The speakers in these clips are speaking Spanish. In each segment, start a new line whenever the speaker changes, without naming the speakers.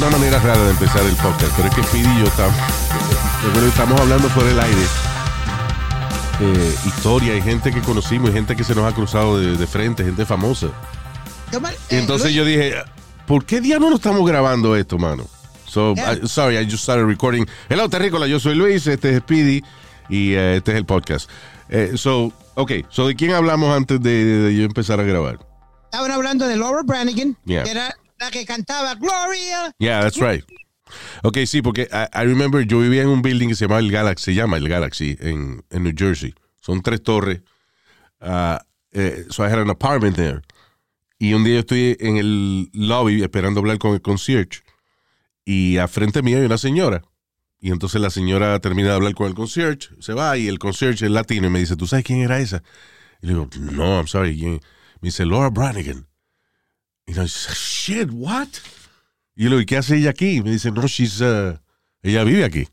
Una manera rara de empezar el podcast, pero es que Speedy y yo estamos, estamos hablando por el aire. Eh, historia, hay gente que conocimos, y gente que se nos ha cruzado de, de frente, gente famosa. Y entonces yo dije, ¿por qué diablos no estamos grabando esto, mano? So,
Yeah.
I- sorry, I just started recording. Hello, Terrícola, yo soy Luis, este es Speedy y eh, este es el podcast. Eh, so, ok, so, ¿de quién hablamos antes de, de yo empezar a grabar?
Estaban hablando de Laura Branigan,
Yeah.
que era la que cantaba Gloria.
Yeah, that's right. Ok, sí, porque I, I remember yo vivía en un building que se llama el Galaxy, se llama el Galaxy en, en New Jersey. Son tres torres. Uh, eh, so I had an apartment there. Y un día yo estoy en el lobby esperando hablar con el concierge. Y a frente mío hay una señora. Y entonces la señora termina de hablar con el concierge, se va y el concierge es latino y me dice, ¿tú sabes quién era esa? Y le digo, no, I'm sorry. ¿quién? Me dice, Laura Branigan. Y yo, shit, what? Y yo ¿y qué hace ella aquí? Me dice, no, she's, uh, ella vive aquí.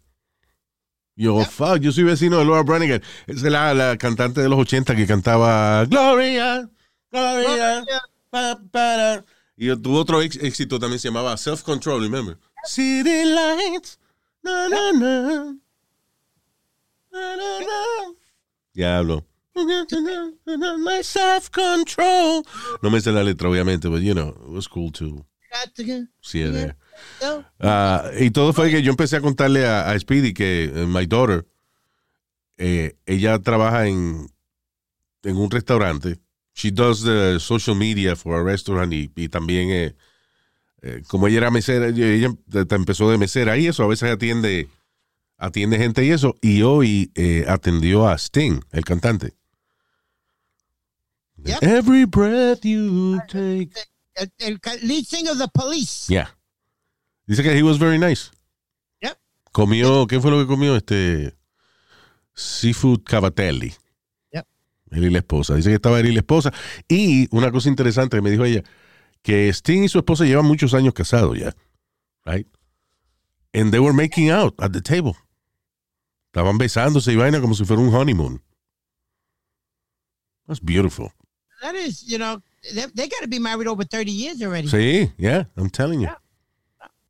Yo, fuck, yo soy vecino de Laura Branigan. Esa es la, la cantante de los 80 que cantaba Gloria, Gloria, pa, para. Y tuvo otro éxito también, se llamaba Self Control, remember? City Lights, na, na, na. Na, na, na. Diablo. My. No me sé la letra, obviamente, but you know, it was cool to see it there. Ah, y todo fue que yo empecé a contarle a, a Speedy que eh, my daughter, eh, ella trabaja en, en un restaurante. She does the social media for a restaurant y, y también, eh, eh, como ella era mesera, ella empezó de mesera y eso, a veces atiende, atiende gente y eso. Y hoy atendió a Sting, el cantante.
Yep.
Every breath you take.
El, el ca- lead singer of the police.
Yeah. Dice que he was very nice.
Yep.
Comió, ¿qué fue lo que comió? Este seafood cavatelli.
Yep.
Él y la esposa. Dice que estaba él y la esposa. Y una cosa interesante que me dijo ella, que Sting y su esposa llevan muchos años casados ya. Right? And they were making out at the table. Estaban besándose y vaina como si fuera un honeymoon. That's beautiful.
That is, you know, they, they got to be married over 30 years already.
Sí, yeah, I'm telling you.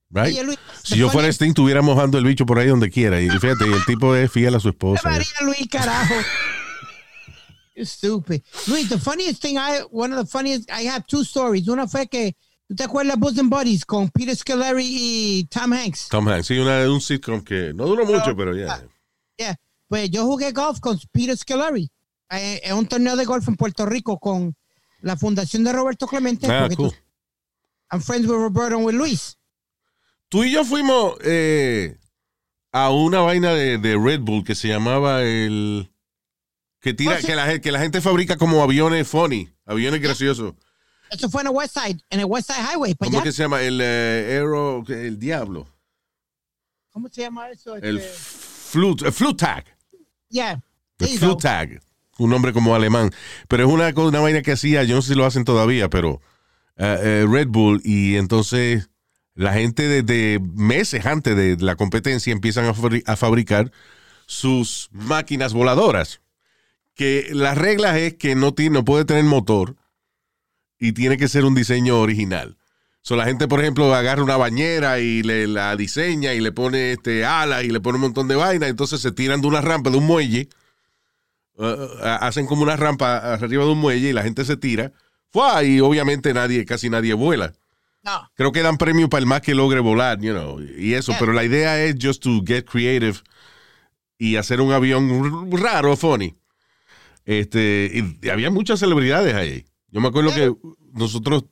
Right?
Oye, Luis,
Si
the
yo fuera Sting, estuviera mojando el bicho por ahí donde quiera. Y fíjate, y el tipo es fiel a su esposa.
María Luis, carajo. You're stupid. Luis, the funniest thing I, one of the funniest, I have two stories. Una fue que, ¿tú te acuerdas Bosom Buddies con Peter Scolari y Tom Hanks?
Tom Hanks, sí, una, un sitcom que no duró mucho, pero ya.
Yeah. Pues yo jugué golf con Peter Scolari eh, en un torneo de golf en Puerto Rico con la fundación de Roberto Clemente.
Ah, cool.
tú- I'm friends with Roberto and with Luis.
Tú y yo fuimos eh, a una vaina de, de Red Bull que se llamaba el. Que, tira,
Oh, sí.
que, la, gen- que la gente fabrica como aviones funny, aviones graciosos.
Eso fue en el West Side, en el West Side Highway. Pues
¿Cómo
ya,
que se llama? El eh, Aero. El Diablo.
¿Cómo se llama eso?
El
Este,
Flute, el Flute Tag.
yeah.
El Flute
go.
Tag. Un nombre como alemán. Pero es una, una vaina que hacía, yo no sé si lo hacen todavía, pero eh, eh, Red Bull. Y entonces la gente desde meses antes de la competencia empiezan a, a fabricar sus máquinas voladoras. Que las reglas es que no, tiene, no puede tener motor y tiene que ser un diseño original. So, la gente, por ejemplo, agarra una bañera y le la diseña y le pone este alas y le pone un montón de vaina. Entonces se tiran de una rampa, de un muelle. Uh, hacen como una rampa arriba de un muelle y la gente se tira. ¡Fua! Y obviamente nadie, casi nadie vuela.
No.
Creo que dan premio para el más que logre volar, you know, y eso,
Yeah.
pero la idea es just to get creative y hacer un avión raro, funny. Este, y, y había muchas celebridades ahí. Yo me acuerdo que nosotros,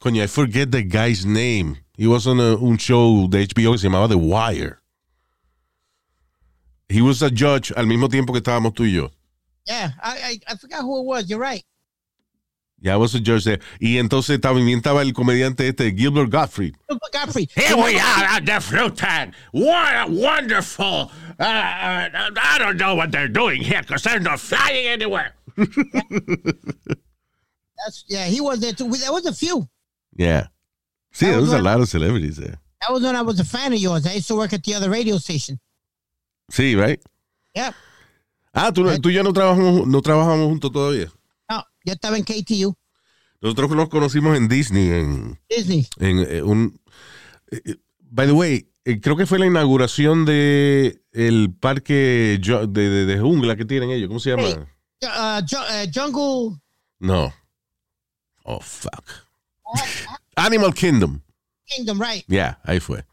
coño, I forget the guy's name. He was on a- un show de HBO que se llamaba The Wire. He was a judge al mismo tiempo que estábamos tú y yo.
Yeah, I, I, I forgot who it was. You're right.
Yeah, I was a judge there. Y entonces también estaba el comediante este, Gilbert Gottfried.
Godfrey.
Here we are at the Frutan. What a wonderful. Uh, uh, I don't know what they're doing here because they're not flying anywhere.
That's, yeah, he was there too. There was a few.
Yeah. See,
That
there
was
was a lot of celebrities there.
That was when I was a fan of yours. I used to work at the other radio station.
See, right?
Yeah.
Ah, tú, no- tú y yo no trabajamos, no trabajamos juntos todavía.
No, yo estaba en KTU,
Nosotros nos conocimos en Disney, en,
Disney.
en, eh, un... eh, eh, by the way, eh, creo que fue la inauguración de el parque de, de, de jungla que tienen ellos. ¿Cómo se llama?
Hey. Uh, Ju- uh, Jungle.
No. Oh, fuck. Animal Kingdom.
Kingdom, right?
Ya, ahí fue.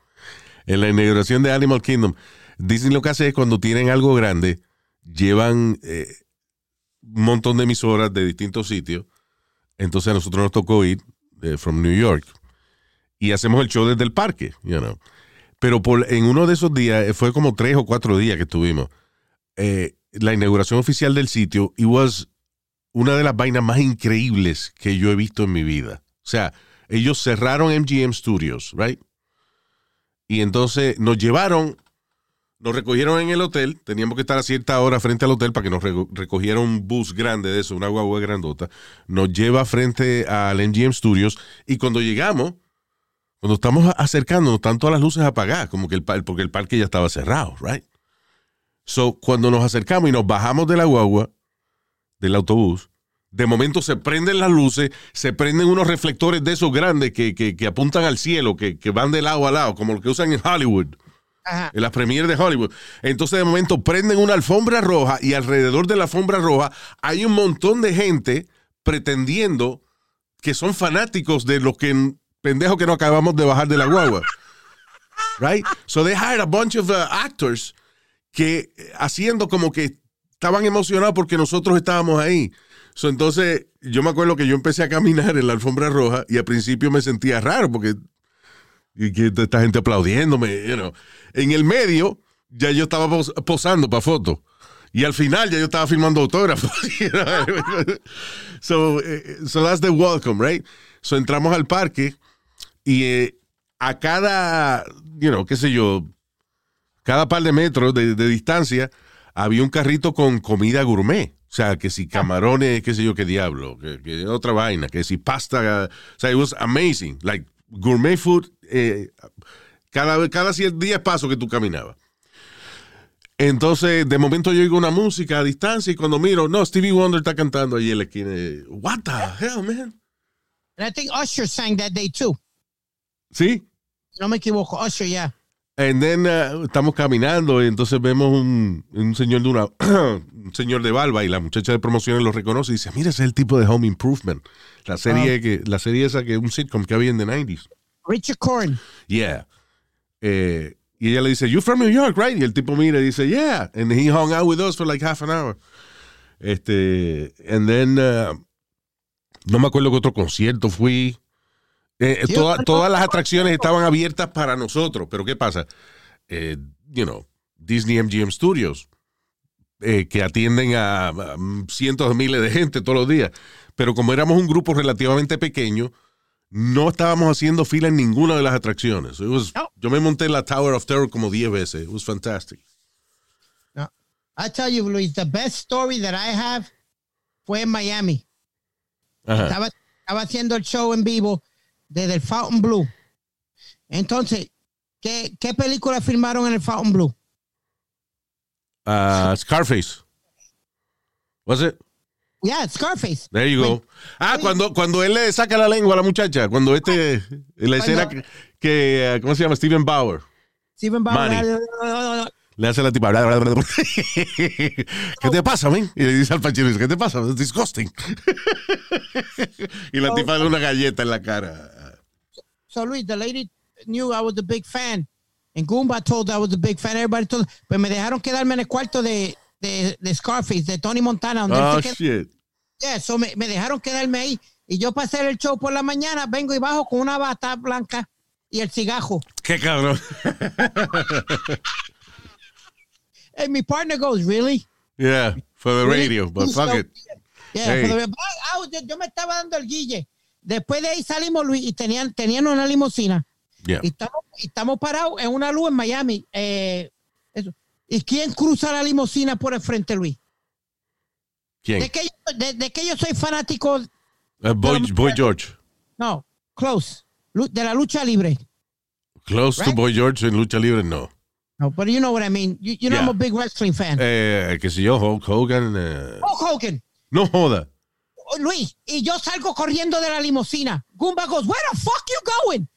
En la inauguración de Animal Kingdom, Disney lo que hace es cuando tienen algo grande, llevan eh, un montón de emisoras de distintos sitios. Entonces a nosotros nos tocó ir eh, from New York y hacemos el show desde el parque. Pero por, en uno de esos días, eh, fue como tres o cuatro días que estuvimos, la inauguración oficial del sitio, y was una de las vainas más increíbles que yo he visto en mi vida. O sea, ellos cerraron MGM Studios, right? Y entonces nos llevaron, nos recogieron en el hotel, teníamos que estar a cierta hora frente al hotel para que nos re- recogiera un bus grande de eso, una guagua grandota, nos lleva frente al MGM Studios y cuando llegamos, cuando estamos acercándonos, están todas las luces apagadas, como que el, porque el parque ya estaba cerrado, right? So, cuando nos acercamos y nos bajamos de la guagua, del autobús, de momento se prenden las luces, se prenden unos reflectores de esos grandes que, que- que apuntan al cielo, que, que van de lado a lado, como los que usan en Hollywood, En las premieres de Hollywood. Entonces de momento prenden una alfombra roja y alrededor de la alfombra roja hay un montón de gente pretendiendo que son fanáticos de los que pendejos que no acabamos de bajar de la guagua. Right? So they hired a bunch of uh, actors que eh, haciendo como que estaban emocionados porque nosotros estábamos ahí. So, entonces, yo me acuerdo que yo empecé a caminar en la alfombra roja y al principio me sentía raro porque y que esta gente aplaudiéndome, you know. En el medio, ya yo estaba pos- posando para fotos. Y al final ya yo estaba filmando autógrafos. you know. so, eh, so that's the welcome, right? So entramos al parque y eh, a cada, you know, qué sé yo, cada par de metros de, de distancia había un carrito con comida gourmet. O sea, que si camarones, qué sé yo, qué diablo, que, que otra vaina, que si pasta. O sea, it was amazing. Like gourmet food, eh, cada, cada 10 días paso que tú caminabas. Entonces, de momento yo oigo una música a distancia y cuando miro, no, Stevie Wonder está cantando ahí en la esquina. What the hell, man?
And I think Usher sang that day too.
¿Sí?
No me equivoco. Usher, yeah.
And then uh, estamos caminando y entonces vemos un, un señor de una un señor de barba y la muchacha de promociones lo reconoce y dice, mira, ese es el tipo de Home Improvement. La serie que la serie esa que un sitcom que había en the 90s.
Richard Corn.
Yeah. Eh, y ella le dice, "You from New York, right?" Y el tipo mira y dice, "Yeah." And he hung out with us for like half an hour. Este, and then uh, no me acuerdo qué otro concierto fui. Eh,
Sí,
toda-
no,
todas las atracciones estaban abiertas para nosotros, pero ¿qué pasa? Eh, you know, Disney MGM Studios, eh, que atienden a, a cientos de miles de gente todos los días. Pero como éramos un grupo relativamente pequeño, no estábamos haciendo fila en ninguna de las atracciones. It was-
No.
Yo me monté en la Tower of Terror como 10 veces. It was fantastic.
No. I tell you, Luis, the best story that I have fue en Miami.
Ajá.
Estaba, estaba haciendo el show en vivo desde el Fountain Blue. Entonces, ¿qué, qué película filmaron en el Fountain Blue?
Ah, Scarface. Was it?
Yeah, Scarface.
There you go. Ah, cuando, cuando él le saca la lengua a la muchacha, cuando este, la escena que, que, uh, ¿cómo se llama? Steven Bauer.
Steven Bauer.
Manny. Le hace la tipa. ¿Qué te pasa, man? Y le dice al Pacino, ¿qué te pasa? Es disgusting. y la tipa le da una galleta en la cara.
so Luis, the lady knew I was a big fan. And Goomba told I was a big fan. Everybody told. Pues me dejaron quedarme en el cuarto de, de, de Scarface, de Tony Montana. Donde
Oh, shit.
Yeah, so me, me dejaron quedarme ahí. Y yo para hacer el show por la mañana, vengo y bajo con una bata blanca y el cigajo.
Qué cabrón.
And my partner goes, really?
Yeah, for the radio, but
So,
fuck it.
Yeah,
Hey.
for the- I was- yo me estaba dando el guille. Después de ahí salimos, Luis, y tenían, tenían una limusina.
Yeah.
Y estamos, estamos parados en una luz en Miami. Eh, eso. ¿Y quién cruza la limusina por el frente, Luis?
¿Quién?
De que, yo, de, de que yo soy fanático,
Uh, Boy, Boy George.
no, close, de la lucha libre.
Close to
Right?
Boy George en lucha libre, no.
No, but you know what I mean. You, you know I'm
Yeah.
a big wrestling fan.
Eh, qué sé yo, Hulk Hogan. eh,
Hulk Hogan.
no joda.
Luis, y yo salgo corriendo de la limusina. Goomba goes, where the fuck you going?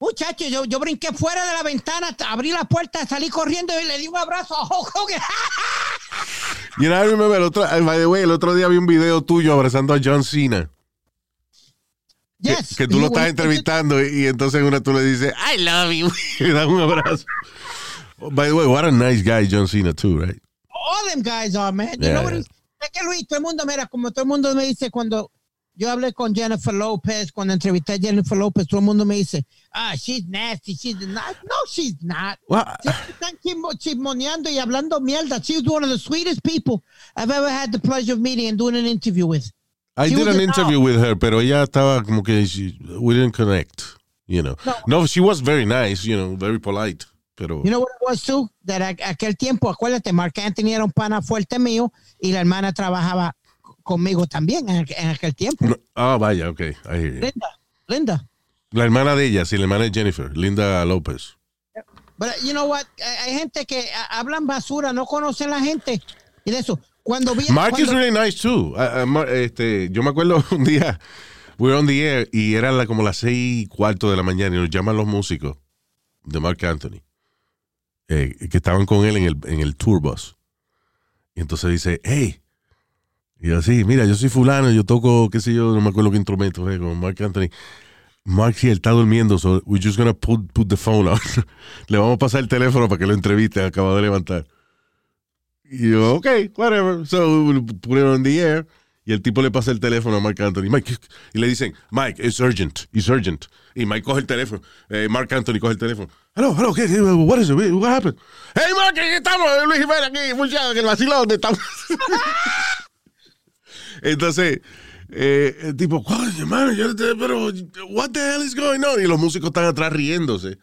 Muchacho, yo, yo brinqué fuera de la ventana, abrí la puerta, salí corriendo y le di un abrazo a Hulk Hogan.
You know, I remember el otro, by the way, el otro día vi un video tuyo abrazando a John Cena.
Yes.
que tú lo estás entrevistando y, y entonces en una tú le dices, I love you. Y le das un abrazo. By the way, what a nice guy John Cena too, right?
All them guys are, man. You know what Es que Luis, todo el mundo, mira, como todo el mundo me dice cuando yo hablé con Jennifer Lopez, cuando entrevisté a Jennifer Lopez, todo el mundo me dice, ah, she's nasty, she's not. No, she's not.
Well,
Siempre están chismo- chismoneando y hablando mierda. She was one of the sweetest people I've ever had the pleasure of meeting and doing an interview with.
I
She
did an interview with her, pero ella estaba como que she- we didn't connect, you know. No. she was very nice, you know, very polite, pero
You know what it was too? That aquel tiempo, acuérdate, Mark Anthony era un pana fuerte mío y la hermana trabajaba conmigo también en, en aquel tiempo.
No- ah, vaya, okay, I hear you.
Linda, Linda.
La hermana de ella, sí, la hermana de Jennifer, Linda López.
But uh, you know what? Hay gente que hablan basura, no conocen la gente y de eso. Cuando vi
Mark is
cuando-
really nice too. Ah, Mar- este, yo me acuerdo un día, we were on the air y era la- como las seis y cuarto de la mañana y nos llaman los músicos de Mark Anthony eh, que estaban con él en el, en el tour bus. Y entonces dice, hey, y yo, sí, mira, yo soy fulano, yo toco, qué sé yo, no me acuerdo qué instrumento es, con Mark Anthony. Mark, sí, él está durmiendo, so we're just gonna put, put the phone out. Le vamos a pasar el teléfono para que lo entreviste, acaba de levantar. Y yo, ok, whatever. So we put it on the air. Y el tipo le pasa el teléfono a Mark Anthony. Mike, y le dicen, Mike, it's urgent, it's urgent. Y Mike coge el teléfono. Eh, Mark Anthony coge el teléfono. Hello, hello, ¿qué? What is it? What happened? Hey, Mark, aquí estamos, Luis Jiménez aquí, muchachos, que el vacilón estamos. Entonces, eh, el tipo, coño, hermano, yo te- pero, what the hell is going on? Y los músicos están atrás riéndose.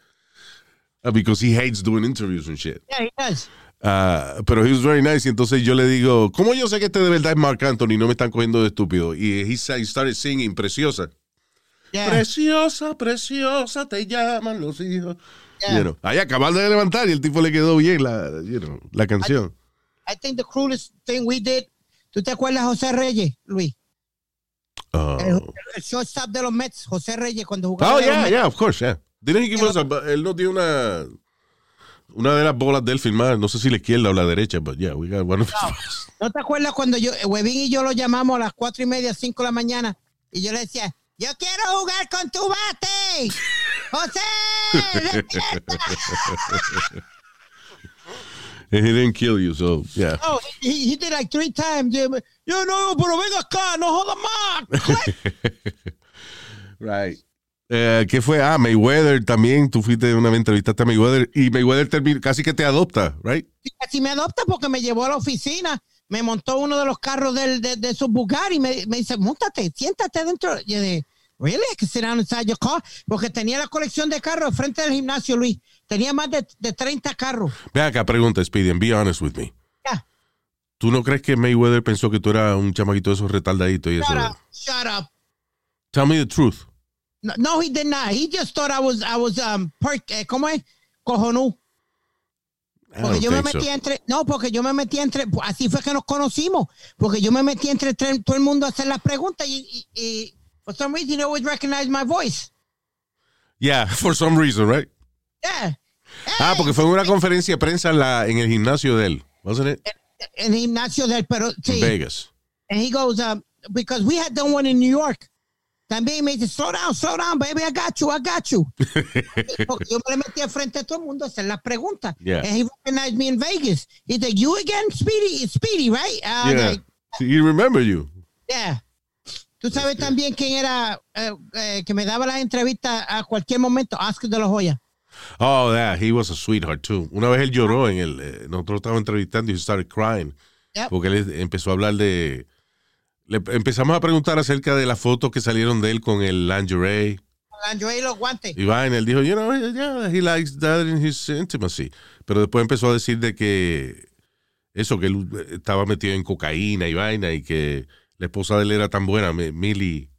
Uh, because he hates doing interviews and shit.
Yeah, he does.
Ah, pero he was very nice. Y entonces yo le digo, ¿cómo yo sé que este de verdad es Mark Anthony? No me están cogiendo de estúpido. Y he, he started singing, preciosa.
Yeah.
Preciosa, preciosa, te llaman los hijos.
Yeah.
You know, ahí acaban de levantar y el tipo le quedó bien la, you know, la canción.
I think the cruelest thing we did. ¿Tú te acuerdas de José Reyes, Luis?
Oh,
El, el shortstop de los Mets, José Reyes, cuando jugaba.
oh yeah, yeah, of course, yeah. Didn't he give us a- él nos dio una, una de las bolas de él firmada, no sé si la izquierda o la derecha, but yeah, we got one of his-
¿No te acuerdas cuando yo, Webin y yo lo llamamos a las cuatro y media, cinco de la mañana? Y yo le decía, yo quiero jugar con tu bate. José, despierta".
And he didn't kill you, so yeah.
oh, he, he did like three times. Yo, no, pero venga acá, no jodas más.
Right. Eh, ¿Qué fue? Ah, Mayweather también. Tú fuiste una vez entrevistaste a Mayweather y Mayweather casi que te adopta, right?
Casi me adopta porque me llevó a la oficina, me montó uno de los carros del, de, de su Bugatti y me, me dice, montate, siéntate dentro. Y de, really? I can sit down inside your car? Porque tenía la colección de carros frente del gimnasio, Luis. Tenía más de, de 30 carros.
Ve acá, pregunta, Speedy, and be honest with me.
Yeah.
¿Tú no crees que Mayweather pensó que tú eras un chamaquito de esos retardaditos y eso?
Shut up, shut up.
Tell me the truth.
No, no, he did not. He just thought I was, I was, um, perk, eh, ¿cómo es? Cojonú. Porque yo me
think so.
metí entre, no, porque yo me metí entre, así fue que nos conocimos, porque yo me metí entre tre- todo el mundo a hacer las preguntas y, y, y for some reason he always recognized my voice.
Yeah, for some reason, right?
Yeah.
Ah,
Hey,
porque fue en una conferencia de prensa en, la, en el gimnasio de él, wasn't it?
En el gimnasio del, pero
En
sí.
Vegas.
And he goes, um, because we had done one in New York. también me dice, slow down, slow down, baby, I got you, I got you. Porque yo me metí frente a todo el mundo a hacer las preguntas.
Yeah.
And he recognized me in Vegas. He's like, you again, Speedy, Speedy, right? Uh,
Yeah.
like,
He remember you.
yeah. Tú sabes también quién era eh, eh, que me daba las entrevistas a cualquier momento, Oscar de la Hoya.
Oh, yeah, he was a sweetheart too. Una vez él lloró en el. eh, nosotros estábamos entrevistando y he started crying.
Yep.
Porque él empezó a hablar de. Le empezamos a preguntar acerca de las fotos que salieron de él con el lingerie.
Andrew y los guantes.
Y él dijo, you know, yeah, he likes that in his intimacy. Pero después empezó a decir de que eso, que él estaba metido en cocaína y vaina y que la esposa de él era tan buena, Mi- Millie,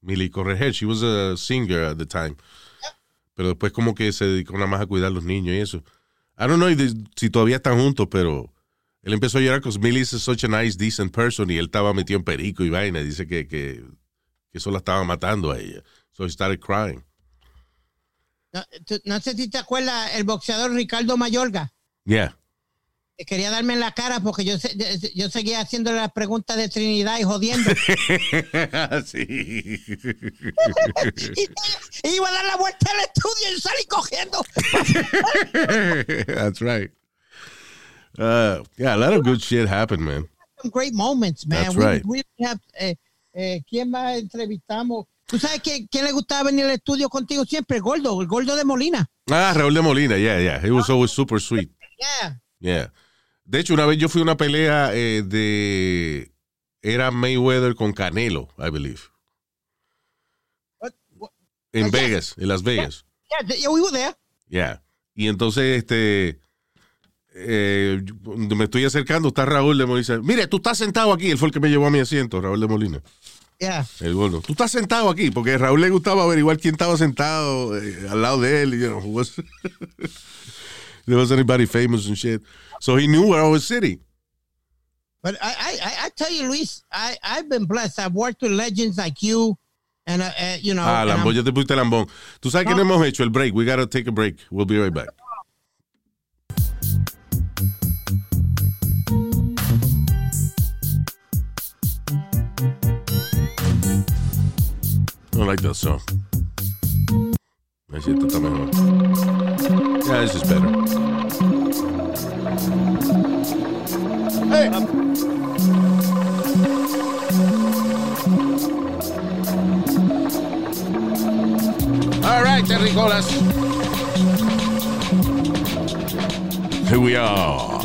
Millie Correger, she was a singer at the time. Pero después como que se dedicó nada más a cuidar a los niños y eso. I don't know si todavía están juntos, pero él empezó a llorar porque Millie is such a nice, decent person y él estaba metido en perico y vaina. Dice que, que, que eso la estaba matando a ella. So he started crying.
No, no sé si te acuerdas el boxeador Ricardo Mayorga.
Yeah.
Que quería darme en la cara porque yo, yo seguía haciendo las preguntas de Trinidad y jodiendo.
sí.
y, y iba a dar la vuelta al estudio y salí cogiendo.
That's right. Uh, yeah, a lot of good shit happened, man.
Some great moments, man.
That's
We-
right.
we have, eh, eh, ¿Quién más entrevistamos? ¿Tú sabes quién, quién le gustaba venir al estudio contigo siempre? El gordo, el gordo de Molina.
Ah, Raúl de Molina, yeah, yeah. He was always super sweet.
Yeah.
Yeah. De hecho, una vez yo fui a una pelea eh, de. Era Mayweather con Canelo, I believe. En
Oh.
Vegas, en Las Vegas.
Yeah, yeah, we were there.
Yeah. Y entonces, este. eh, me estoy acercando, está Raúl de Molina. Mire, tú estás sentado aquí. Él fue el que me llevó a mi asiento, Raúl de Molina.
Yeah.
El gordo. Tú estás sentado aquí, porque a Raúl le gustaba averiguar quién estaba sentado eh, al lado de él. You know, was, there was anybody famous and shit. So he knew where I was sitting.
But I, I, I- tell you, Luis, I, I've been blessed. I've worked with legends like you, and uh, uh, you know.
Ah, Lambón, ya te pusiste Lambón. Tú sabes que no
No.
hemos hecho el break. We gotta take a break. We'll be right back. I like that song. Así esto está mejor. Yeah, this is better. Hey! All right, Terricolas. Here we are.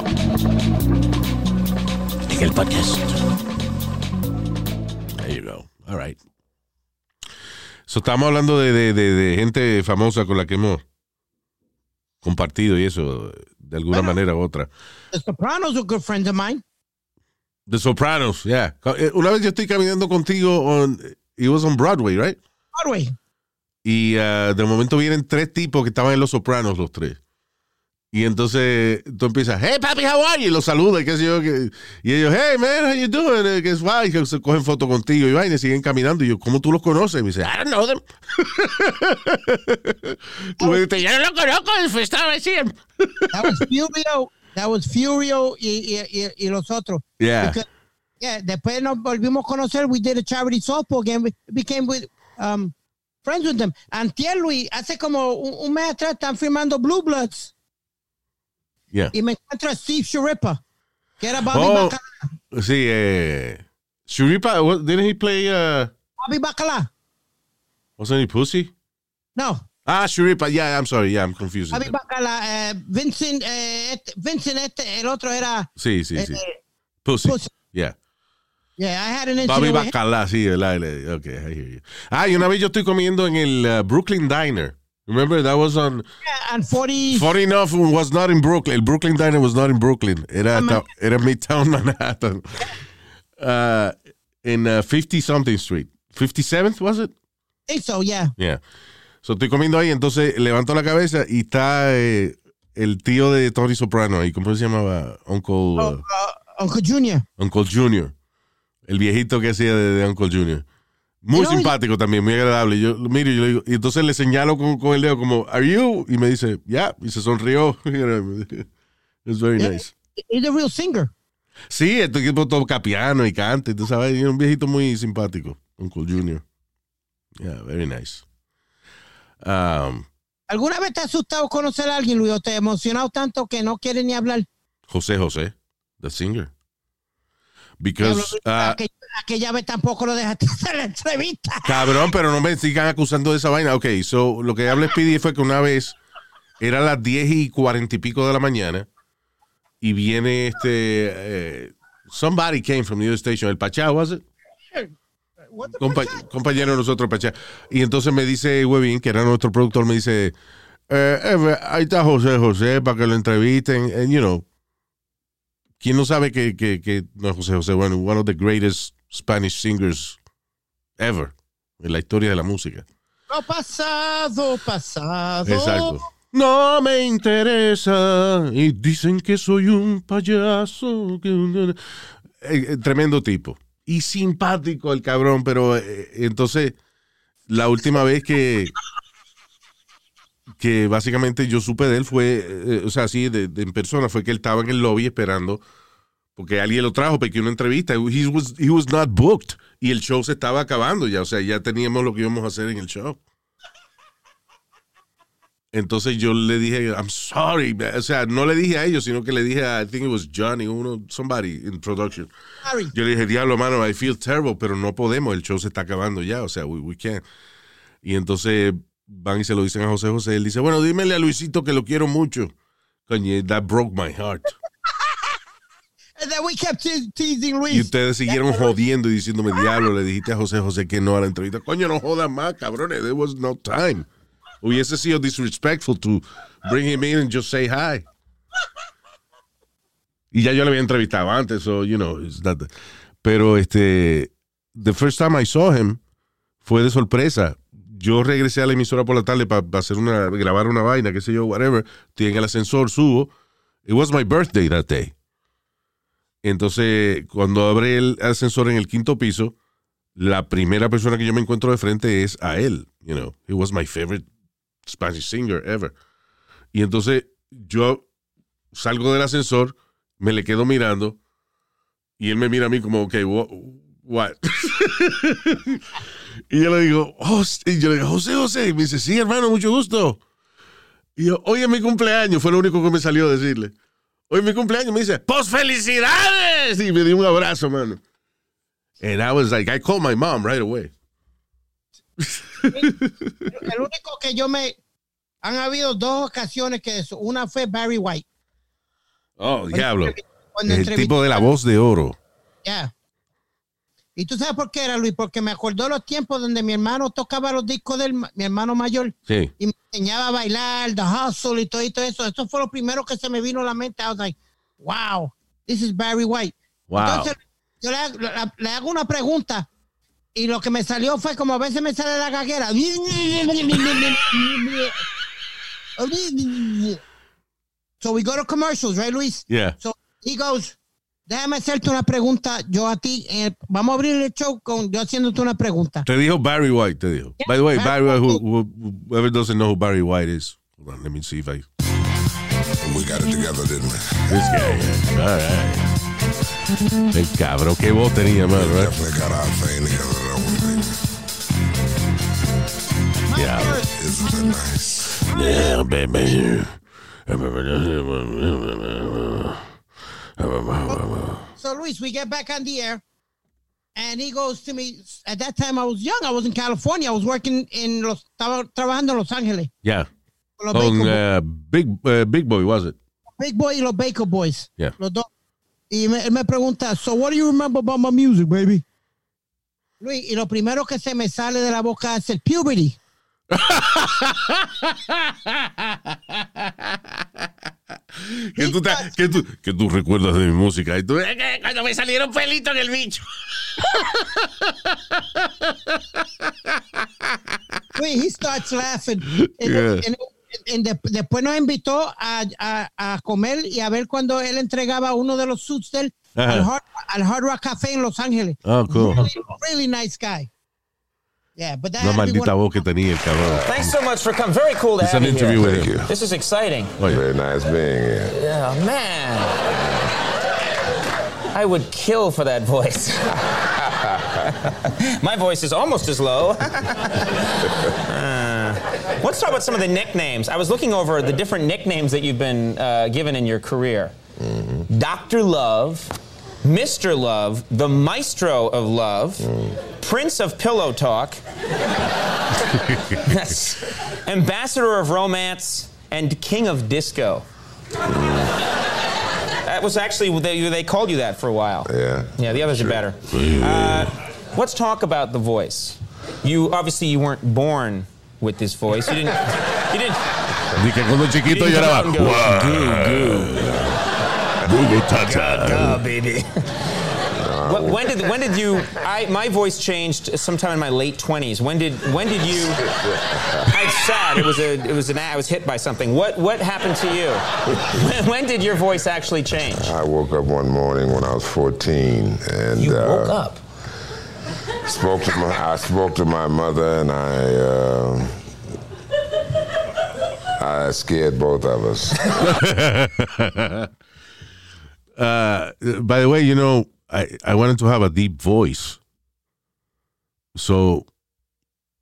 En el podcast. There you go. All right. So, estamos hablando de, de, de, de gente famosa con la que hemos compartido y eso, de alguna
Bueno.
manera u otra.
The Sopranos were good friends of mine.
The Sopranos, yeah. Eh, Una vez yo estoy caminando contigo, on, it was on Broadway, right?
Broadway.
Y ah, de momento vienen tres tipos que estaban en Los Sopranos, los tres. Y entonces tú empiezas, hey papi, how are you? Y los saludas, y qué sé yo. y ellos, hey man, how you doing? Eh, Que es guay, que se cogen fotos contigo y vaina, y siguen caminando. Y yo, ¿cómo tú los conoces? Y me dice, I don't know them. dices, yo no lo conozco, estaba recién.
That was Furio. That was Furio y, y, y, y los otros.
Yeah.
Because, yeah, después nos volvimos a conocer. We did a charity softball game. We became with, um, friends with them. Antier, Luis, hace como un, un mes atrás están firmando Blue Bloods.
Yeah.
Y me encuentro a Steve Shuripa, que era Bobby,
Oh,
Bacala.
sí, eh. Shuripa, what- didn't he play, uh,
Bobby Bacala.
wasn't he Pussy?
No,
Ah, Shuripa, yeah, I'm sorry, yeah, I'm confused.
Bobby Bacala. eh, Vincent, eh, este- Vincent, este, el otro era.
Sí, sí, sí.
eh,
Pussy.
Pussy.
Yeah.
Yeah, I had an
Bobby. Bacala, sí, ¿verdad? Ok, I hear you. Ah, y una vez yo estoy comiendo en el uh, Brooklyn Diner. Remember, that was on...
Yeah, and 40.
Funny enough, was not in Brooklyn. El Brooklyn Diner was not in Brooklyn. Era, era Midtown Manhattan. Uh, in uh, 50-something Street. 57th, was it?
I think so, yeah.
Yeah. So estoy comiendo ahí, entonces levanto la cabeza y está eh, el tío de Tony Soprano ahí. ¿Cómo se llamaba? Uncle... uh,
Oh, uh, Uncle Junior.
Uncle Junior. El viejito que hacía de, de Uncle Junior. Muy simpático también, muy agradable. Yo lo miro y yo le digo, y entonces le señalo con, con el dedo como, ¿Are you? Y me dice, Yeah. Y se sonrió. It's very nice.
He's a real singer.
Sí, este tipo toca piano y canta, tú sabes, es un viejito muy simpático, Uncle Junior. Yeah, very nice. Um,
¿Alguna vez te ha asustado conocer a alguien, Luis, o te ha emocionado tanto que no quiere ni hablar?
José José, the singer. Because, uh,
aquella, aquella vez tampoco lo dejaste hacer la entrevista.
cabrón, pero no me sigan acusando de esa vaina. Ok, so lo que habla Speedy fue que una vez era las 10 y 40 y pico de la mañana y viene este. eh, somebody came from the station, el Pachá, was it? Compa- compañero de nosotros, Pachá. Y entonces me dice Webin, que era nuestro productor, me dice, eh, eh, ahí está José José para que lo entrevisten. And, you know, ¿quién no sabe que, que, que no es José José? Bueno, one of the greatest Spanish singers ever en la historia de la música.
Lo pasado, pasado.
Exacto. No me interesa. Y dicen que soy un payaso. que Eh, eh, tremendo tipo. Y simpático el cabrón, pero eh, entonces la última vez que que básicamente yo supe de él fue, eh, o sea, así de, de en persona, fue que él estaba en el lobby esperando porque alguien lo trajo para que una entrevista. He was, he was not booked. Y el show se estaba acabando ya, o sea, ya teníamos lo que íbamos a hacer en el show. Entonces yo le dije, I'm sorry. O sea, no le dije a ellos, sino que le dije a, I think it was Johnny, uno, somebody in production. Yo le dije, diablo, mano, I feel terrible, pero no podemos, el show se está acabando ya, o sea, we, we can't. Y entonces van y se lo dicen a José José. Él dice, bueno, dímele a Luisito que lo quiero mucho. Coño, that broke my heart.
And then we kept te- teasing
Y
Luis.
ustedes siguieron jodiendo y diciéndome, diablo, le dijiste a José José que no a la entrevista. Coño, no jodas más, cabrones, there was no time. Hubiese sido disrespectful to bring him in and just say hi. Y ya yo le había entrevistado antes, so, you know, it's not the- pero este, the first time I saw him fue de sorpresa. Yo regresé a la emisora por la tarde para hacer una, grabar una vaina, qué sé yo, whatever. Estoy en el ascensor, subo. It was my birthday that day. Entonces, cuando abre el ascensor en el quinto piso, la primera persona que yo me encuentro de frente es a él. You know, he was my favorite Spanish singer ever. Y entonces yo salgo del ascensor, me le quedo mirando y él me mira a mí como, ok, what? what? y yo le digo, "Jos-" y yo le digo, José, José. Y me dice, sí, hermano, mucho gusto. Y yo, hoy es mi cumpleaños, fue lo único que me salió a decirle. Hoy es mi cumpleaños, me dice, ¡Pues felicidades! Y me dio un abrazo, mano. And I was like, I called my mom right away.
El único que yo me. Han habido dos ocasiones que eso. Una fue Barry White.
Oh, diablo. El tipo de la voz de oro.
Ya. ¿Y tú sabes por qué era, Luis? Porque me acordó los tiempos donde mi hermano tocaba los discos de mi hermano mayor
Sí.
y me enseñaba a bailar, The Hustle y todo, y todo eso. Eso fue lo primero que se me vino a la mente. I was like, wow, this is Barry White.
Wow.
Entonces, yo le, hago- le- le hago una pregunta y lo que me salió fue como a veces me sale la gaguera. So we go to commercials, right, Luis?
Yeah.
So he goes, déjame hacerte una pregunta yo a ti. eh, vamos a abrir el show con yo haciéndote una pregunta.
Te dijo Barry White, te dijo. By the way, Barry
Barry
White, who, who, whoever doesn't know who Barry White is, hold on, let me see if I.
We got it together, didn't we?
This guy, yeah. All right. El cabrón, qué voz tenía, man, right?
Definitely got our thing together, baby.
My
Yeah.
Isn't that nice?
Yeah, baby.
So Luis, we get back on the air, and he goes to me. At that time, I was young. I was in California. I was working in los. Trabajando en Los Ángeles.
Yeah.
los
On uh, Big, uh, Big Boy, was it?
Big Boy y los Baker Boys.
Yeah.
Los dos. Y me, él me pregunta, so what do you remember about my music, baby? Luis, y lo primero que se me sale de la boca es el puberty.
¿Qué tú, te- qué tú, qué tú recuerdas de mi música? Y tú,
Cuando me salieron pelitos en el bicho.
Luis, he starts laughing. And-
Yeah.
and- and de- después nos invitó a, a, a comer y a ver cuando él entregaba uno de los suits del al Hard, al Hard Rock Café en Los Ángeles.
Oh, cool.
Really, really nice guy. Yeah, but that
Una
had
maldita voz que tenía el cabrón.
Thanks so much for coming. Very cool to
It's
have
an
you
interview
here.
with him.
This is exciting.
Oye,
Very nice being here.
Yeah, man. I would kill for that voice. My voice is almost as low. Uh, let's talk about some of the nicknames. I was looking over the different nicknames that you've been uh, given in your career Dr. Love, Mr. Love, the Maestro of Love, Prince of Pillow Talk, yes, Ambassador of Romance, and King of Disco. That was actually, they, they called you that for a while.
Yeah.
Yeah, the others are better. Uh, let's talk about the voice. You obviously you weren't born with this voice. You didn't. You didn't.
Di cuando chiquito
you didn't
lloraba.
come out and go, Goo, goo.
Goo, goo, ta, ta."
Oh, baby. Wh- when did when did you? I my voice changed sometime in my late twenties. When did when did you? It's sad. It was a it was an I was hit by something. What what happened to you? When, when did your voice actually change?
I woke up one morning when I was 14 and
You
uh,
woke up.
spoke to my I spoke to my mother and I uh, I scared both of us.
Uh, by the way, you know, I, I wanted to have a deep voice. So,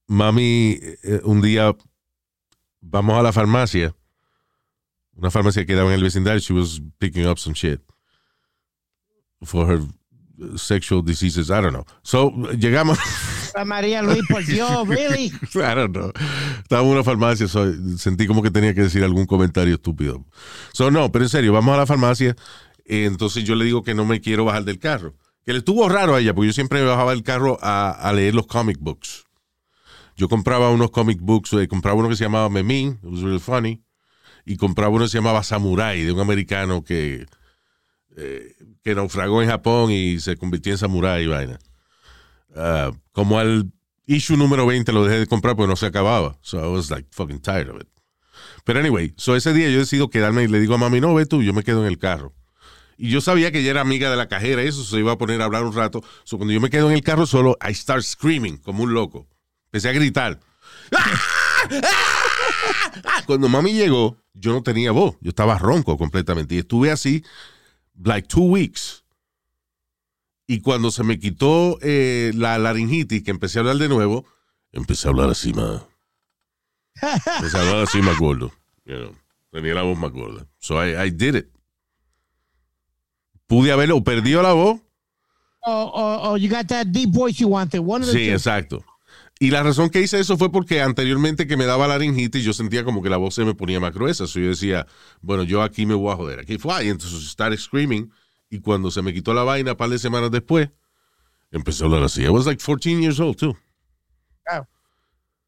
mami, eh, un día vamos a la farmacia, una farmacia que quedaba en el vecindario. She was picking up some shit for her sexual diseases. I don't know. So, llegamos.
A María Luis, por Dios, really?
I don't know. Estaba en una farmacia, so, sentí como que tenía que decir algún comentario estúpido. So, no, pero en serio, vamos a la farmacia. Entonces yo le digo que no me quiero bajar del carro. Que le estuvo raro a ella, porque yo siempre me bajaba del carro a, leer los comic books. Yo compraba unos comic books, eh, compraba uno que se llamaba Memín, it was really funny, y compraba uno que se llamaba Samurai, de un americano que, eh, que naufragó en Japón y se convirtió en samurai y vaina. Ah, como al issue número 20 lo dejé de comprar porque no se acababa. So I was like fucking tired of it. Pero anyway, so ese día yo decido quedarme y le digo a mami, no, ve tú, yo me quedo en el carro. Y yo sabía que ella era amiga de la cajera eso se iba a poner a hablar un rato. So cuando yo me quedo en el carro solo, I start screaming como un loco. Empecé a gritar. ¡Ah! ¡Ah! ¡Ah! Cuando mami llegó, yo no tenía voz. Yo estaba ronco completamente. Y estuve así, like two weeks. Y cuando se me quitó eh, la laringitis, que empecé a hablar de nuevo, empecé a hablar así más. Empecé a hablar así más gordo. You know, tenía la voz más gorda. So I, I did it. Pude haberlo, o perdió la voz.
Oh, oh, oh, you got that deep voice you wanted. One of the
Sí,
two.
exacto. Y la razón que hice eso fue porque anteriormente que me daba laringitis, yo sentía como que la voz se me ponía más gruesa. So yo decía, bueno, yo aquí me voy a joder. Aquí fue. Y entonces started screaming. Y cuando se me quitó la vaina, un par de semanas después, empecé a hablar así. I was like 14 years old, too.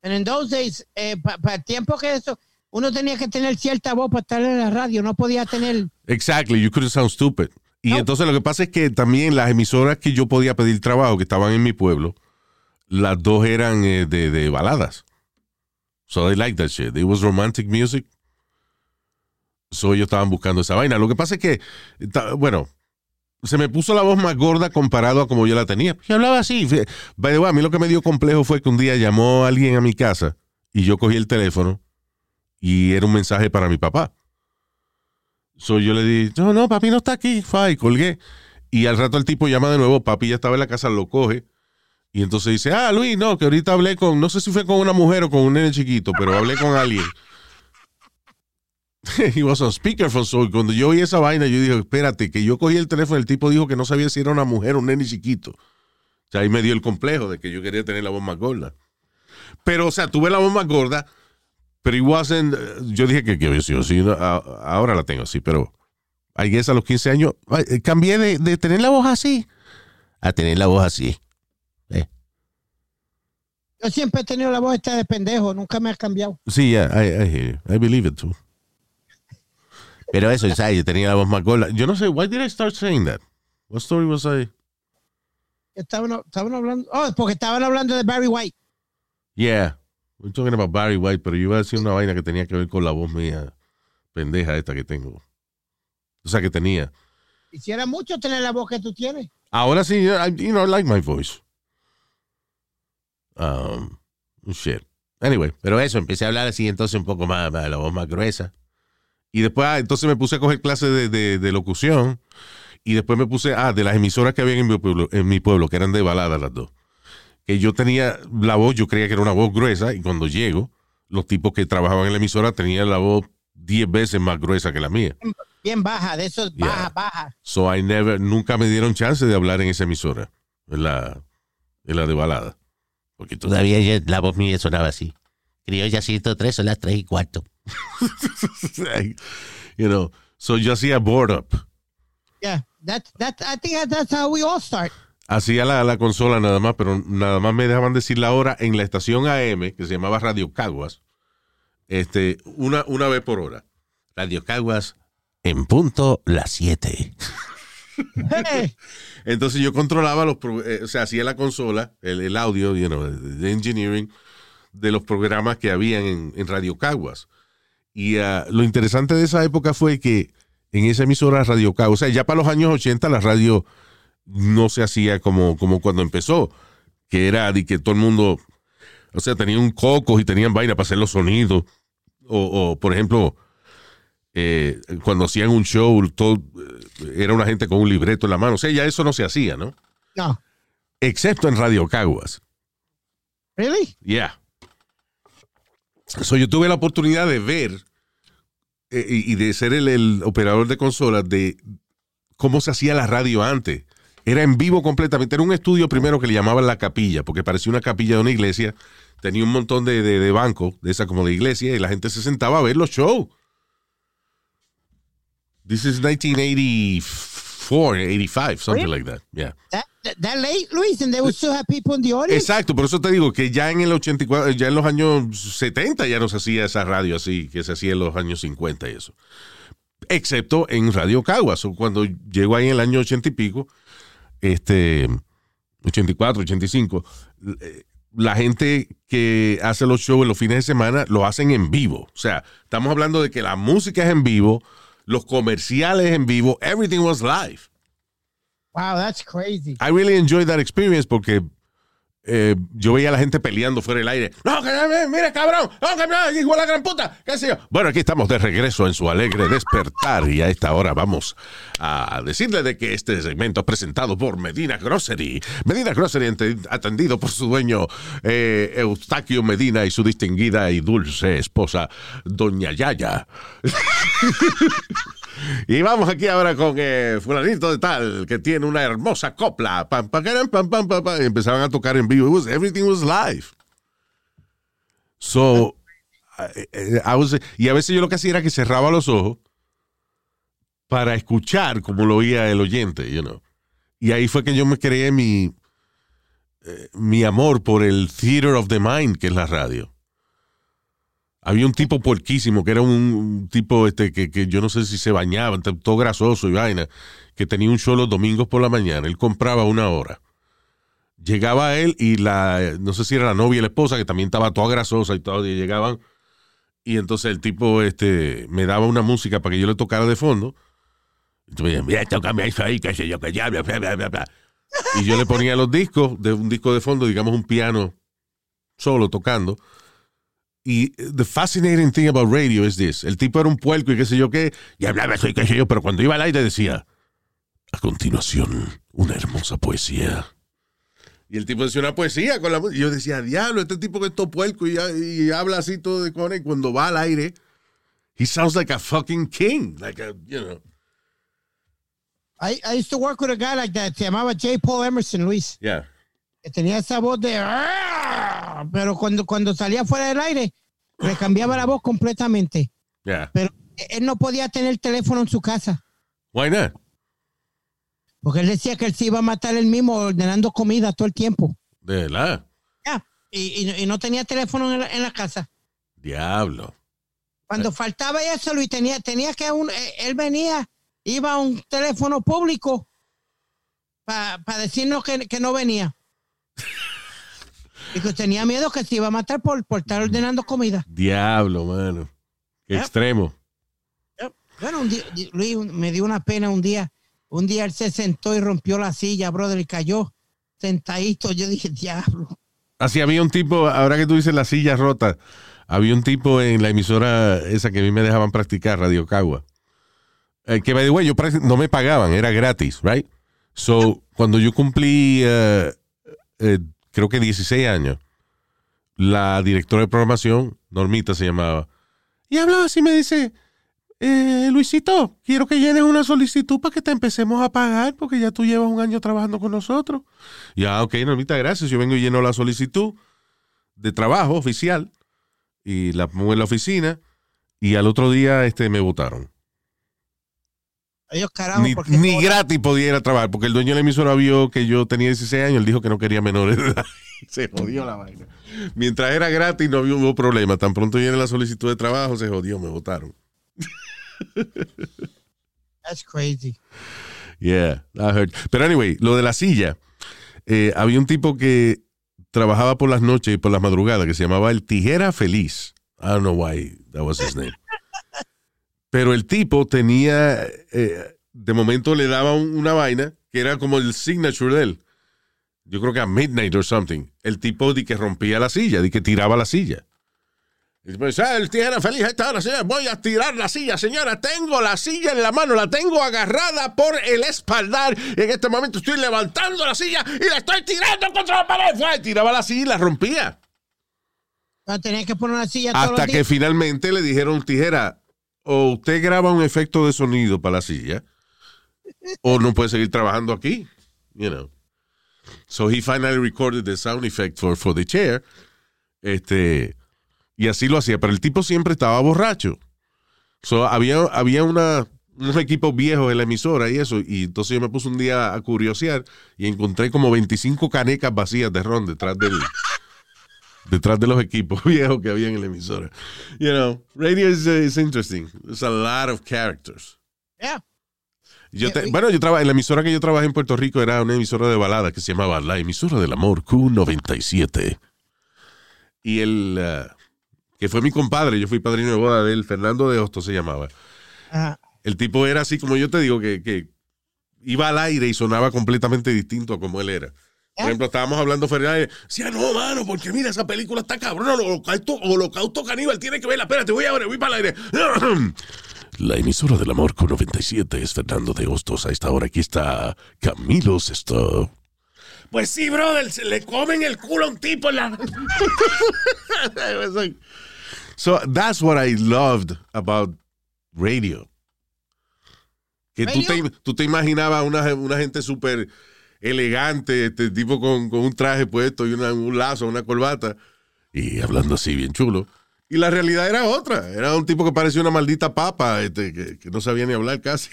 And in those days, eh, para el tiempo que eso, uno tenía que tener cierta voz para estar en la radio. No podía tener.
Exactly, you couldn't sound stupid. Y entonces lo que pasa es que también las emisoras que yo podía pedir trabajo, que estaban en mi pueblo, las dos eran eh, de, de baladas. So they like that shit. It was romantic music. So ellos estaban buscando esa vaina. Lo que pasa es que, bueno, se me puso la voz más gorda comparado a como yo la tenía. Yo hablaba así. By the way, a mí lo que me dio complejo fue que un día llamó alguien a mi casa y yo cogí el teléfono y era un mensaje para mi papá. So yo le dije, no, no, papi no está aquí. Fue y colgué. Y al rato el tipo llama de nuevo, papi ya estaba en la casa, lo coge. Y entonces dice, ah, Luis, no, que ahorita hablé con, no sé si fue con una mujer o con un nene chiquito, pero hablé con alguien. He was on speakerphone, so cuando yo oí esa vaina, yo dije, espérate, que yo cogí el teléfono, el tipo dijo que no sabía si era una mujer o un nene chiquito. O sea, ahí me dio el complejo de que yo quería tener la voz más gorda. Pero, o sea, tuve la voz más gorda, pero it wasn't, eh, yo dije que, que ¿no? A- ahora la tengo así, pero I guess a los 15 años eh, cambié de, de tener la voz así a tener la voz así.
Yo siempre he tenido la voz esta de pendejo. Nunca me ha cambiado.
Sí, yeah, I, I hear you. I believe it too. Pero eso, ¿sabes? Yo tenía la voz más gorda. Yo no sé, why did I start saying that? What story was I?
Estaban, estaban hablando. Oh, porque estaban hablando de Barry White.
Yeah, we're talking about Barry White, pero yo iba a decir una vaina que tenía que ver con la voz mía pendeja esta que tengo. O sea, que tenía.
Quisiera mucho tener la voz que tú tienes.
Ahora sí, I, you know, I like my voice. Um, shit. Anyway, pero eso, empecé a hablar así entonces un poco más, más la voz más gruesa. Y después, ah, entonces me puse a coger clases de, de- de locución. Y después me puse, ah, de las emisoras que había en mi pueblo, en mi pueblo que eran de balada las dos. Que yo tenía la voz, yo creía que era una voz gruesa, y cuando llego, los tipos que trabajaban en la emisora tenían la voz 10 veces más gruesa que la mía.
Bien baja, de baja,
Yeah.
baja.
So I never, nunca me dieron chance de hablar en esa emisora, en la, en la de balada. Porque
Todavía ya la voz mía sonaba así. Criolla 103 son las 3 y cuarto.
you know, so yo hacía board up.
Yeah, that, that, I think that's how we all start.
Hacía la, la consola nada más, pero nada más me dejaban decir la hora en la estación AM, que se llamaba Radio Caguas, este, una, una vez por hora.
Radio Caguas en punto las 7.
Hey,
Entonces yo controlaba los, eh, o sea, hacía la consola, el, el audio, you know, de engineering de los programas que habían en, en Radio Caguas. Y ah, lo interesante de esa época fue que en esa emisora Radio Caguas, o sea, ya para los años 80 la radio no se hacía como, como cuando empezó, que era de que todo el mundo, o sea, tenían cocos y tenían vaina para hacer los sonidos. O, o, por ejemplo, eh, cuando hacían un show, todo, eh, era una gente con un libreto en la mano. O sea, ya eso no se hacía, ¿no?
no,
Excepto en Radio Caguas.
really?
Yeah. So, yo tuve la oportunidad de ver eh, y, y de ser el, el operador de consolas de cómo se hacía la radio antes. Era en vivo completamente. Era un estudio primero que le llamaban la capilla, porque parecía una capilla de una iglesia. Tenía un montón de, de, de bancos, de esa como de iglesia, y la gente se sentaba a ver los shows. This is 1984, 85, something like that. Yeah.
That, that, that late, Luis, and they would still have people in the audience?
Exacto, por eso te digo que ya en el 84, ya en los años 70 ya no se hacía esa radio así, que se hacía en los años 50 y eso. Excepto en Radio Caguas, cuando llegó ahí en el año 80 y pico, este, 84, 85, eh, la gente que hace los shows en los fines de semana lo hacen en vivo. O sea, estamos hablando de que la música es en vivo, los comerciales en vivo, everything was live.
Wow, that's crazy.
I really enjoyed that experience porque eh, yo veía a la gente peleando fuera del aire. No, que eh, mire, cabrón, no, hijo de la gran puta, qué sé yo. Bueno, aquí estamos de regreso en su alegre despertar y a esta hora vamos a decirle de que este segmento es presentado por Medina Grocery. Medina Grocery atendido por su dueño eh, Eustaquio Medina y su distinguida y dulce esposa, Doña Yaya. Y vamos aquí ahora con eh, fulanito de tal, que tiene una hermosa copla. Pam, pam, pam, pam, pam, pam, y empezaban a tocar en vivo. It was- everything was live. So, I- I was- y a veces yo lo que hacía era que cerraba los ojos para escuchar como lo oía el oyente, you know. Y ahí fue que yo me creé mi, eh, mi amor por el theater of the mind, que es la radio. Había un tipo puerquísimo, que era un, tipo este que, que yo no sé si se bañaba, todo grasoso y vaina, que tenía un show los domingos por la mañana. Él compraba una hora. Llegaba él y la, no sé si era la novia y la esposa, que también estaba toda grasosa y todo, llegaban. Y entonces el tipo este, me daba una música para que yo le tocara de fondo. Y me decías, mira, tócame eso ahí, que ya, bla, bla, bla, bla, bla". Y yo le ponía los discos, de un disco de fondo, digamos un piano solo tocando. Y the fascinating thing about radio is this. El tipo era un puerco y qué sé yo qué, y hablaba eso y qué sé yo, pero cuando iba al aire decía, a continuación, una hermosa poesía. Y el tipo decía una poesía con la música. Y yo decía, diablo, este tipo que es todo puerco y, y habla así todo de cone. Y cuando va al aire, he sounds like a fucking king. Like a, you know.
I, I used to work with a guy like that. Se llamaba J. Paul Emerson, Luis.
Yeah.
Que tenía esa voz de... Pero cuando, cuando salía fuera del aire, le cambiaba la voz completamente.
Yeah.
Pero él no podía tener teléfono en su casa.
Why not?
Porque él decía que él se iba a matar él mismo ordenando comida todo el tiempo.
De verdad.
Ya. Y, y- y no tenía teléfono en la, en la casa.
Diablo.
Cuando faltaba eso, Luis, tenía, tenía que un, eh, él venía, iba a un teléfono público para decirnos que, que no venía. Y que tenía miedo que se iba a matar por, por estar ordenando comida.
Diablo, mano. Qué extremo.
Bueno, un día, Luis, un- me dio una pena un día. Un día él se sentó y rompió la silla, brother, y cayó sentadito. Yo dije, diablo.
Así había un tipo, ahora que tú dices la silla rota, había un tipo en la emisora esa que a mí me dejaban practicar, Radio Cagua. Eh, que, by the way, yo prácti- no me pagaban, era gratis, right? So, cuando yo cumplí, eh, eh, creo que 16 años, la directora de programación, Normita se llamaba, y hablaba así, me dice, eh, Luisito, quiero que llenes una solicitud para que te empecemos a pagar, porque ya tú llevas un año trabajando con nosotros. Y ah, ok, Normita, gracias. Yo vengo y lleno la solicitud de trabajo oficial y la pongo en la oficina y al otro día este, me votaron.
Ellos carajo,
Ni, ni gratis podía ir a trabajar, porque el dueño de la emisora vio que yo tenía 16 años, él dijo que no quería menores de edad. Se jodió la vaina. Mientras era gratis no había- problema. Tan pronto viene la solicitud de trabajo, se jodió, me votaron.
That's crazy.
Yeah, that hurt. Pero anyway, lo de la silla. eh, había un tipo que trabajaba por las noches y por las madrugadas que se llamaba el Tijera Feliz. I don't know why that was his name. Pero el tipo tenía, eh, de momento le daba un- una vaina que era como el signature de él. Yo creo que a midnight or something. El tipo de que rompía la silla, de que tiraba la silla. Y pues, ah, el tijera feliz a esta hora, señora. Voy a tirar la silla, señora. Tengo la silla en la mano, la tengo agarrada por el espaldar. Y en este momento estoy levantando la silla y la estoy tirando contra la pared. Fue, tiraba la silla y la rompía.
Tenía que poner una silla
Hasta que
días.
finalmente le dijeron, tijera, o usted graba un efecto de sonido para la silla, o no puede seguir trabajando aquí. You know. So he finally recorded the sound effect for, for the chair. Este, y así lo hacía. Pero el tipo siempre estaba borracho. So había, había una, unos equipos viejos en la emisora y eso. Y entonces yo me puse un día a curiosear y encontré como 25 canecas vacías de ron detrás del detrás de los equipos viejos que había en la emisora. You know, radio is, uh, is interesting. There's a lot of characters.
Yeah.
Yo te- bueno, yo trabajé, en la emisora que yo trabajé en Puerto Rico era una emisora de balada que se llamaba La Emisora del Amor Q97. Y el, uh, que fue mi compadre, yo fui padrino de boda de él, Fernando de Hosto se llamaba.
Ajá.
El tipo era así como yo te digo, que, que iba al aire y sonaba completamente distinto a como él era. Por
¿Eh?
ejemplo, estábamos hablando Fernández, decía, no, mano, porque mira, esa película está cabrón, holocausto, holocausto caníbal, tiene que verla, espérate, voy ahora, voy para el aire. La emisora del amor con 97 es Fernando de Hostos. A esta hora aquí está Camilo Sesto. Pues sí, brother, se le comen el culo a un tipo en la... so that's what I loved about radio. Que tú te, tú te imaginabas una, una gente súper elegante, este tipo con, con un traje puesto y una- un lazo, una corbata, y hablando así bien chulo. Y la realidad era otra. Era un tipo que parecía una maldita papa, este, que, que no sabía ni hablar casi.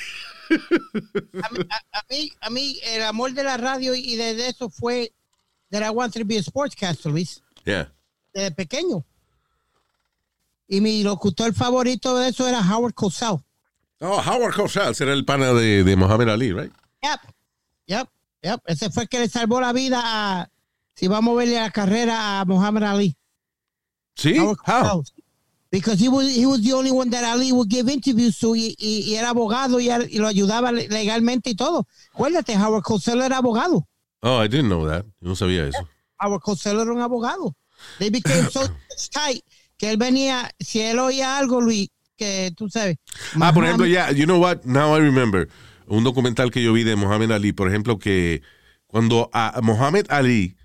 A mí, a, a mí, a mí el amor de la radio y de, de eso fue that I wanted to be a sportscaster, Luis,
Yeah.
desde pequeño. Y mi locutor favorito de eso era Howard Cosell.
Oh, Howard Cosell era el pana de, de Muhammad Ali, right?
Yep, yep, yep. Ese fue el que le salvó la vida a, si vamos a verle la carrera a Muhammad Ali.
Sí,
Howard
how?
Because he was, he was the only one that Ali would give interviews to y, y- y era abogado y, y lo ayudaba le- legalmente y todo. Acuérdate, Howard Cosell era abogado.
Oh, I didn't know that. Yo no sabía eso.
Howard Cosell era un abogado. They became so tight que él venía, si él oía algo, Luis, que tú sabes.
Ah, por ejemplo, ya, you know what? Now I remember. Un documental que yo vi de Muhammad Ali, por ejemplo, que cuando a Muhammad Ali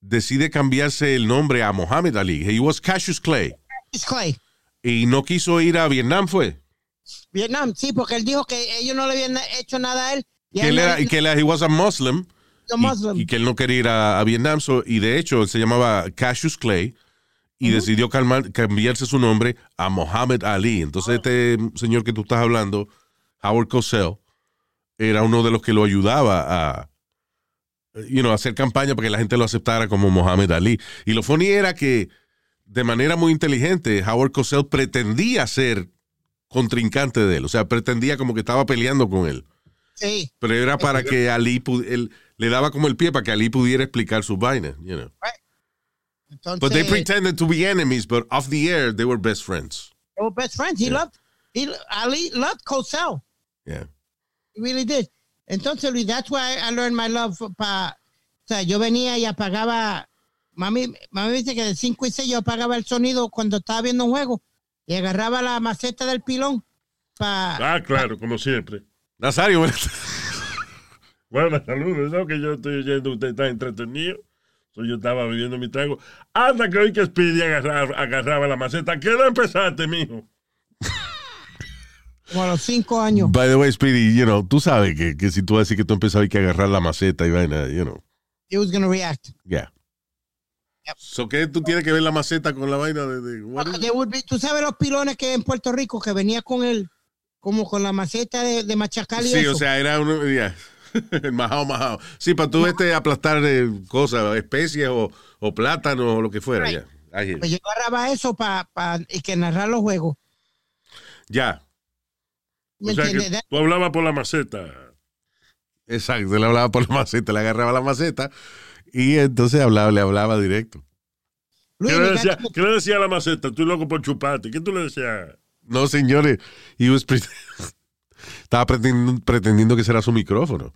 decide cambiarse el nombre a Muhammad Ali, he was Cassius Clay,
Clay.
y no quiso ir a Vietnam, fue.
Vietnam, sí, porque él dijo que ellos no le habían hecho nada a él. Y
Que él era, que él, he was a Muslim, y-. Y, que él no quería ir a, a Vietnam, so- y de hecho él se llamaba Cassius Clay, y decidió calmar- cambiarse su nombre a Muhammad Ali. Entonces este señor que tú estás hablando, Howard Cosell, era uno de los que lo ayudaba a you know, hacer campaña para que la gente lo aceptara como Muhammad Ali. Y lo funny era que de manera muy inteligente Howard Cosell pretendía ser contrincante de él, o sea, pretendía como que estaba peleando con él.
Sí.
Pero era para que Ali él le daba como el pie para que Ali pudiera explicar sus vainas, you know.
Entonces,
But they pretended to be enemies, but off the air they were best friends.
they were best friends. He loved, he, Ali loved Cosell.
Yeah.
Really did. Entonces, Luis, that's why I learned my love para, o sea, yo venía y apagaba, mami, mami dice que de 5 y 6 yo apagaba el sonido cuando estaba viendo un juego y agarraba la maceta del pilón para...
Ah, claro, como siempre.
Nazario,
Bueno, saludos, ¿no? Que yo estoy oyendo, usted está entretenido. So, yo estaba bebiendo mi trago. Anda que hoy que Speedy agarraba, agarraba la maceta. ¿Qué hora empezaste, mijo?
Como a los cinco años.
by the way, Speedy, you know, tú sabes que, que si tú vas a decir que tú empezabas que agarrar la maceta y vaina, you know,
He was gonna react.
yeah. So, ¿qué tú tienes que ver la maceta con la vaina de, de-
be- Tú sabes los pilones que en Puerto Rico que venía con el, como con la maceta de, de machacar y
Sí,
eso.
o sea, era uno, yeah. el majao, majao. Sí, para tú este aplastar eh, cosas, especies o, o plátanos o lo que fuera,
Right.
you.
Pues yo agarraba eso para y que narrar los juegos.
Ya,
¿Me
O sea que tú hablabas por la maceta.
exacto. Le hablaba por la maceta, le agarraba la maceta y entonces hablaba, le hablaba directo.
Luis,
¿Qué le, decía,
gato-
qué le decía a la maceta? Tú loco por chuparte. ¿Qué tú le decías?
No, señores, he was pre- estaba pretendiendo, pretendiendo que será su micrófono.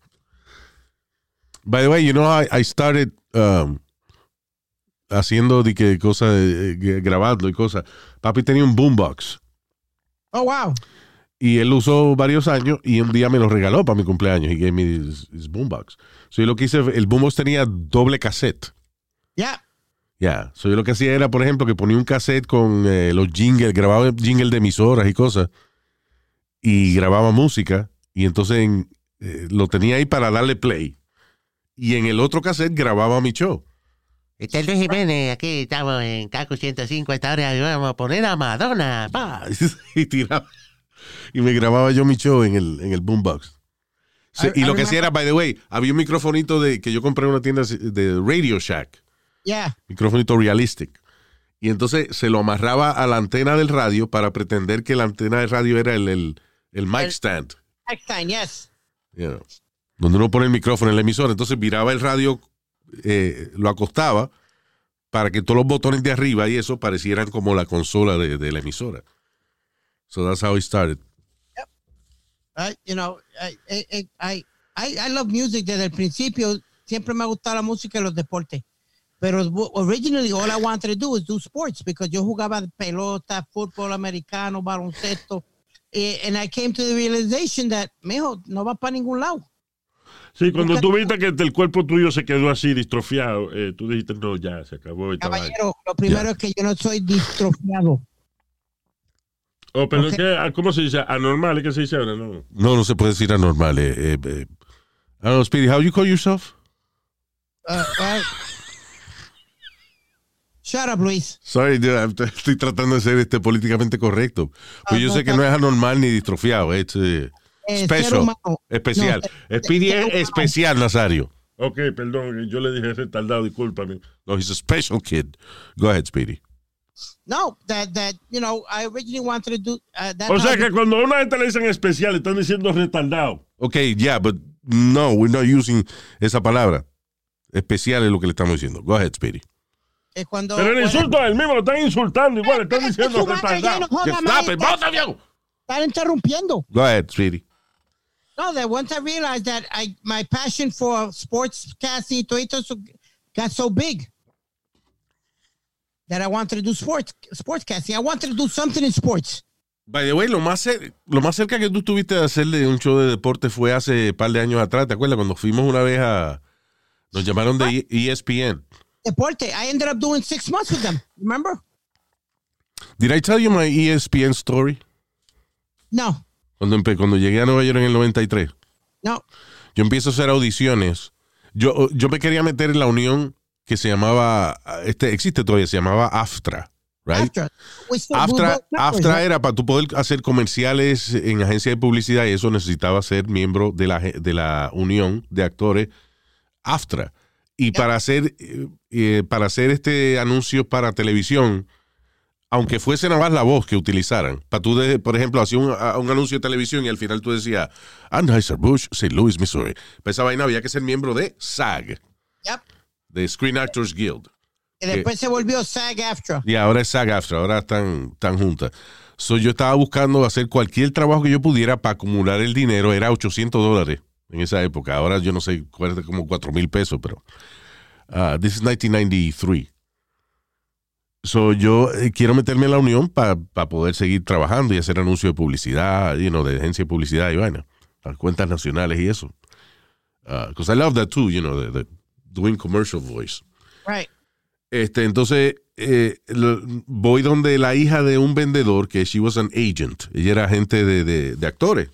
By the way, you know, I, I started um, haciendo de que cosas, eh, grabando y cosas. Papi tenía un boombox
Oh, wow.
Y él lo usó varios años y un día me lo regaló para mi cumpleaños. He gave me his, his boombox. So yo lo que hice, el boombox tenía doble cassette.
Ya.
Ya, so yo lo que hacía era, por ejemplo, que ponía un cassette con eh, los jingles, grababa jingles de emisoras y cosas, y grababa música, y entonces en- eh, lo tenía ahí para darle play. Y en el otro cassette grababa mi show.
Este es Luis Jiménez, aquí estamos en Caco 105, esta hora vamos a poner a Madonna. pa.
y tiraba. Y me grababa yo mi show en el, en el boombox. Sí,
I-
y
I
lo que hacía era, by the way, había un microfonito de, que yo compré en una tienda de Radio Shack.
Ya.
microfonito realistic. Y entonces se lo amarraba a la antena del radio para pretender que la antena del radio era el, el, el mic
El-
stand,
Next time, yes.
you know, donde uno pone el micrófono en la emisora. Entonces viraba el radio, eh, lo acostaba para que todos los botones de arriba y eso parecieran como la consola de, de la emisora. So that's how it started.
I, you know, I, I, I, I, I love music desde el principio. Siempre me ha gustado la música y los deportes. Pero originally all I wanted to do was do sports because yo jugaba pelota, fútbol americano, baloncesto. Eh, and I came to the realization that, mijo, no va para ningún lado.
Sí, cuando tú viste que el cuerpo tuyo se quedó así distrofiado, eh, tú dijiste, no, ya, se acabó.
Caballero, lo primero es que yo no soy distrofiado.
Oh, pero
Ok.
es que, ah, ¿cómo se dice? Anormal, ¿es que se dice ahora? No.
No, no se puede decir anormal. Eh, eh, eh. I don't know, Speedy, how you call yourself?
Uh, uh, shut up, Luis.
Sorry, dude, estoy tratando de ser este políticamente correcto. Pues yo
Ah,
sé que no es anormal ni distrofiado, es eh, special, especial.
No,
Speedy es especial, Nazario.
Ok, perdón, yo le dije retardado, discúlpame.
No, he's a special kid. Go ahead, Speedy.
No, that, that, you know, I originally wanted to do uh, that.
O sea que cuando a una gente le dicen especial, están diciendo retardado.
Ok, yeah, but no, we're not using esa palabra. Especial es lo que le estamos diciendo. Go ahead, Speedy.
que cuando,
Pero el
bueno,
insulto es el mismo, lo están insultando igual, le están diciendo retardado.
stop it,
está-
both of you.
Están interrumpiendo.
Go ahead, Speedy.
No, that once I realized that I my passion for todo eso got so big that I wanted to do sports sportscasting. I wanted to do something in sports.
By the way, lo más, lo más cerca que tú tuviste de hacerle un show de deporte fue hace un par de años atrás. ¿Te acuerdas? Cuando fuimos una vez a. Nos llamaron de E- ESPN.
Deporte. I ended up doing six months with them. Remember?
Did I tell you my E ESPN story?
No,
Cuando, cuando llegué a Nueva York en el 93.
no.
Yo empiezo a hacer audiciones. Yo, yo me quería meter en la unión que se llamaba. Este, existe todavía, se llamaba AFTRA. Right?
After.
AFTRA, AFTRA era para tú poder hacer comerciales en agencia de publicidad y eso necesitaba ser miembro de la, de la unión de actores AFTRA. Y para hacer, eh, para hacer este anuncio para televisión, aunque fuese nada más la voz que utilizaran, para tú, de- por ejemplo, hacía un, a- un anuncio de televisión y al final tú decías, Anheuser-Busch, St. Louis, Missouri. Para esa vaina había que ser miembro de SAG,
Yep.
De Screen Actors Guild.
Y después se volvió SAG AFTRA.
Y ahora es SAG AFTRA, ahora están, están juntas. So, yo estaba buscando hacer cualquier trabajo que yo pudiera para acumular el dinero. Era 800 dólares en esa época. Ahora yo no sé, cuesta como 4 mil pesos, pero. ah, this is 1993. So, yo eh, quiero meterme en la unión para poder seguir trabajando y hacer anuncios de publicidad, you know, de agencia de publicidad y vaina, a cuentas nacionales y eso. Because I love that too, you know, the, the doing commercial voice.
Right.
Este, entonces, eh, lo- voy donde la hija de un vendedor, que she was an agent. Ella era agente de, de- de actores.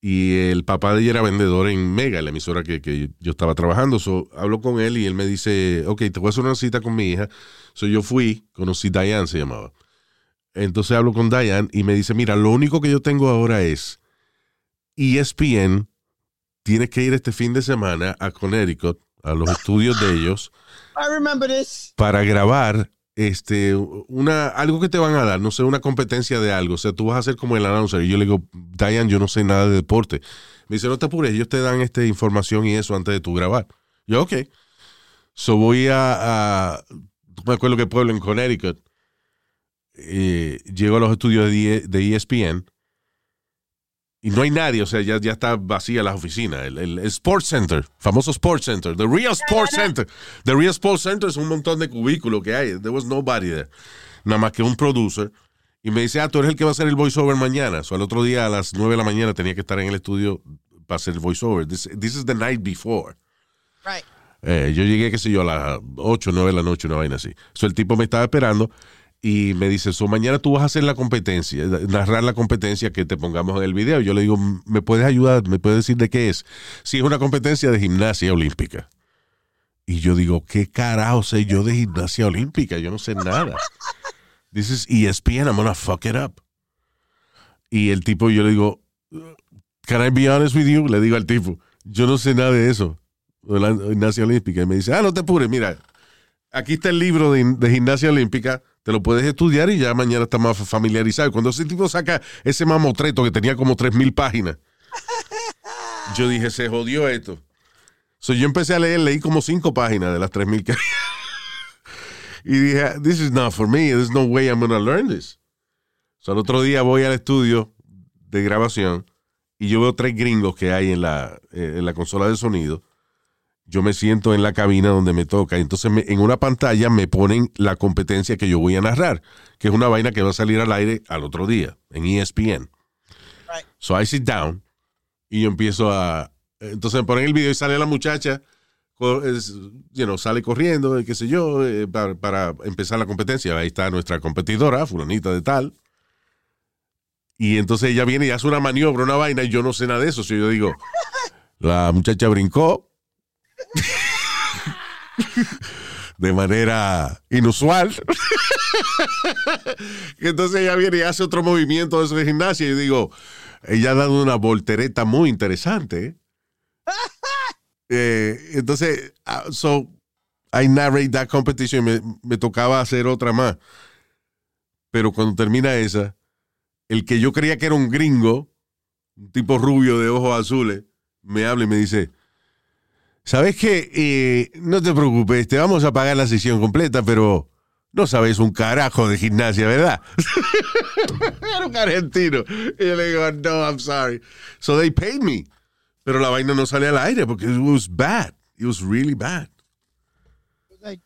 Y el papá de ella era vendedor en Mega, la emisora que, que yo estaba trabajando. So, hablo con él y él me dice, ok, te voy a hacer una cita con mi hija. So, yo fui, conocí Diane, se llamaba. Entonces hablo con Diane y me dice, mira, lo único que yo tengo ahora es ESPN, tienes que ir este fin de semana a Connecticut, a los estudios de ellos
I remember this.
para grabar este una algo que te van a dar, no sé, una competencia de algo. O sea, tú vas a ser como el announcer. Y yo le digo, Diane, yo no sé nada de deporte. Me dice, no te apures, ellos te dan esta información y eso antes de tu grabar. Yo, ok. So voy a, a me acuerdo qué pueblo en Connecticut. Eh, llego a los estudios de, E- de ESPN y no hay nadie, o sea, ya, ya está vacía la oficina. El, el- el Sports Center, famoso Sports Center, the Real Sports Center. The Real Sports Center es un montón de cubículos que hay. There was nobody there. Nada más que un producer. Y me dice, ah, tú eres el que va a hacer el voiceover mañana. O sea, al otro día a las 9 de la mañana tenía que estar en el estudio para hacer el voiceover. This, this is the night before.
Right.
Eh, yo llegué, qué sé yo, a las 8 o 9 de la noche, una vaina así. So, el tipo me estaba esperando y me dice, so, mañana tú vas a hacer la competencia, narrar la competencia que te pongamos en el video. Yo le digo, ¿me puedes ayudar? ¿Me puedes decir de qué es? Si es una competencia de gimnasia olímpica. Y yo digo, ¿qué carajo sé yo de gimnasia olímpica? Yo no sé nada. This is ESPN, I'm gonna fuck it up. Y el tipo, yo le digo, Can I be honest with you? Le digo al tipo, yo no sé nada de eso, de la gimnasia olímpica. Y me dice, ah, no te apures, mira, aquí está el libro de, de gimnasia olímpica, te lo puedes estudiar y ya mañana está más familiarizado. Cuando ese tipo saca ese mamotreto que tenía como 3.000 páginas, yo dije, se jodió esto. So, yo empecé a leer, leí como cinco páginas de las 3.000 que Y dije, this is not for me, there's no way I'm gonna learn this. So, al otro día voy al estudio de grabación y yo veo tres gringos que hay en la, eh, en la consola de sonido. Yo me siento en la cabina donde me toca. Entonces me- en una pantalla me ponen la competencia que yo voy a narrar, que es una vaina que va a salir al aire al otro día en ESPN.
Right.
So I sit down y yo empiezo a... Entonces me ponen el video y sale la muchacha, es, you know, sale corriendo, qué sé yo, eh, para, para empezar la competencia. Ahí está nuestra competidora, fulanita de tal. Y entonces ella viene y hace una maniobra, una vaina, y yo no sé nada de eso. So yo digo, la muchacha brincó de manera inusual. Entonces ella viene y hace otro movimiento de de gimnasia. Y digo, ella ha dado una voltereta muy interesante. ¿eh? Entonces, ah, so I narrate that competition. Me, me tocaba hacer otra más. Pero cuando termina esa, el que yo creía que era un gringo, un tipo rubio de ojos azules, me habla y me dice, ¿sabes qué? Eh, no te preocupes, te vamos a pagar la sesión completa, pero no sabes un carajo de gimnasia, ¿verdad? era un argentino. Y yo le digo, no, I'm sorry. So they paid me. Pero la vaina no sale al aire porque it was bad. It was really bad.
Like,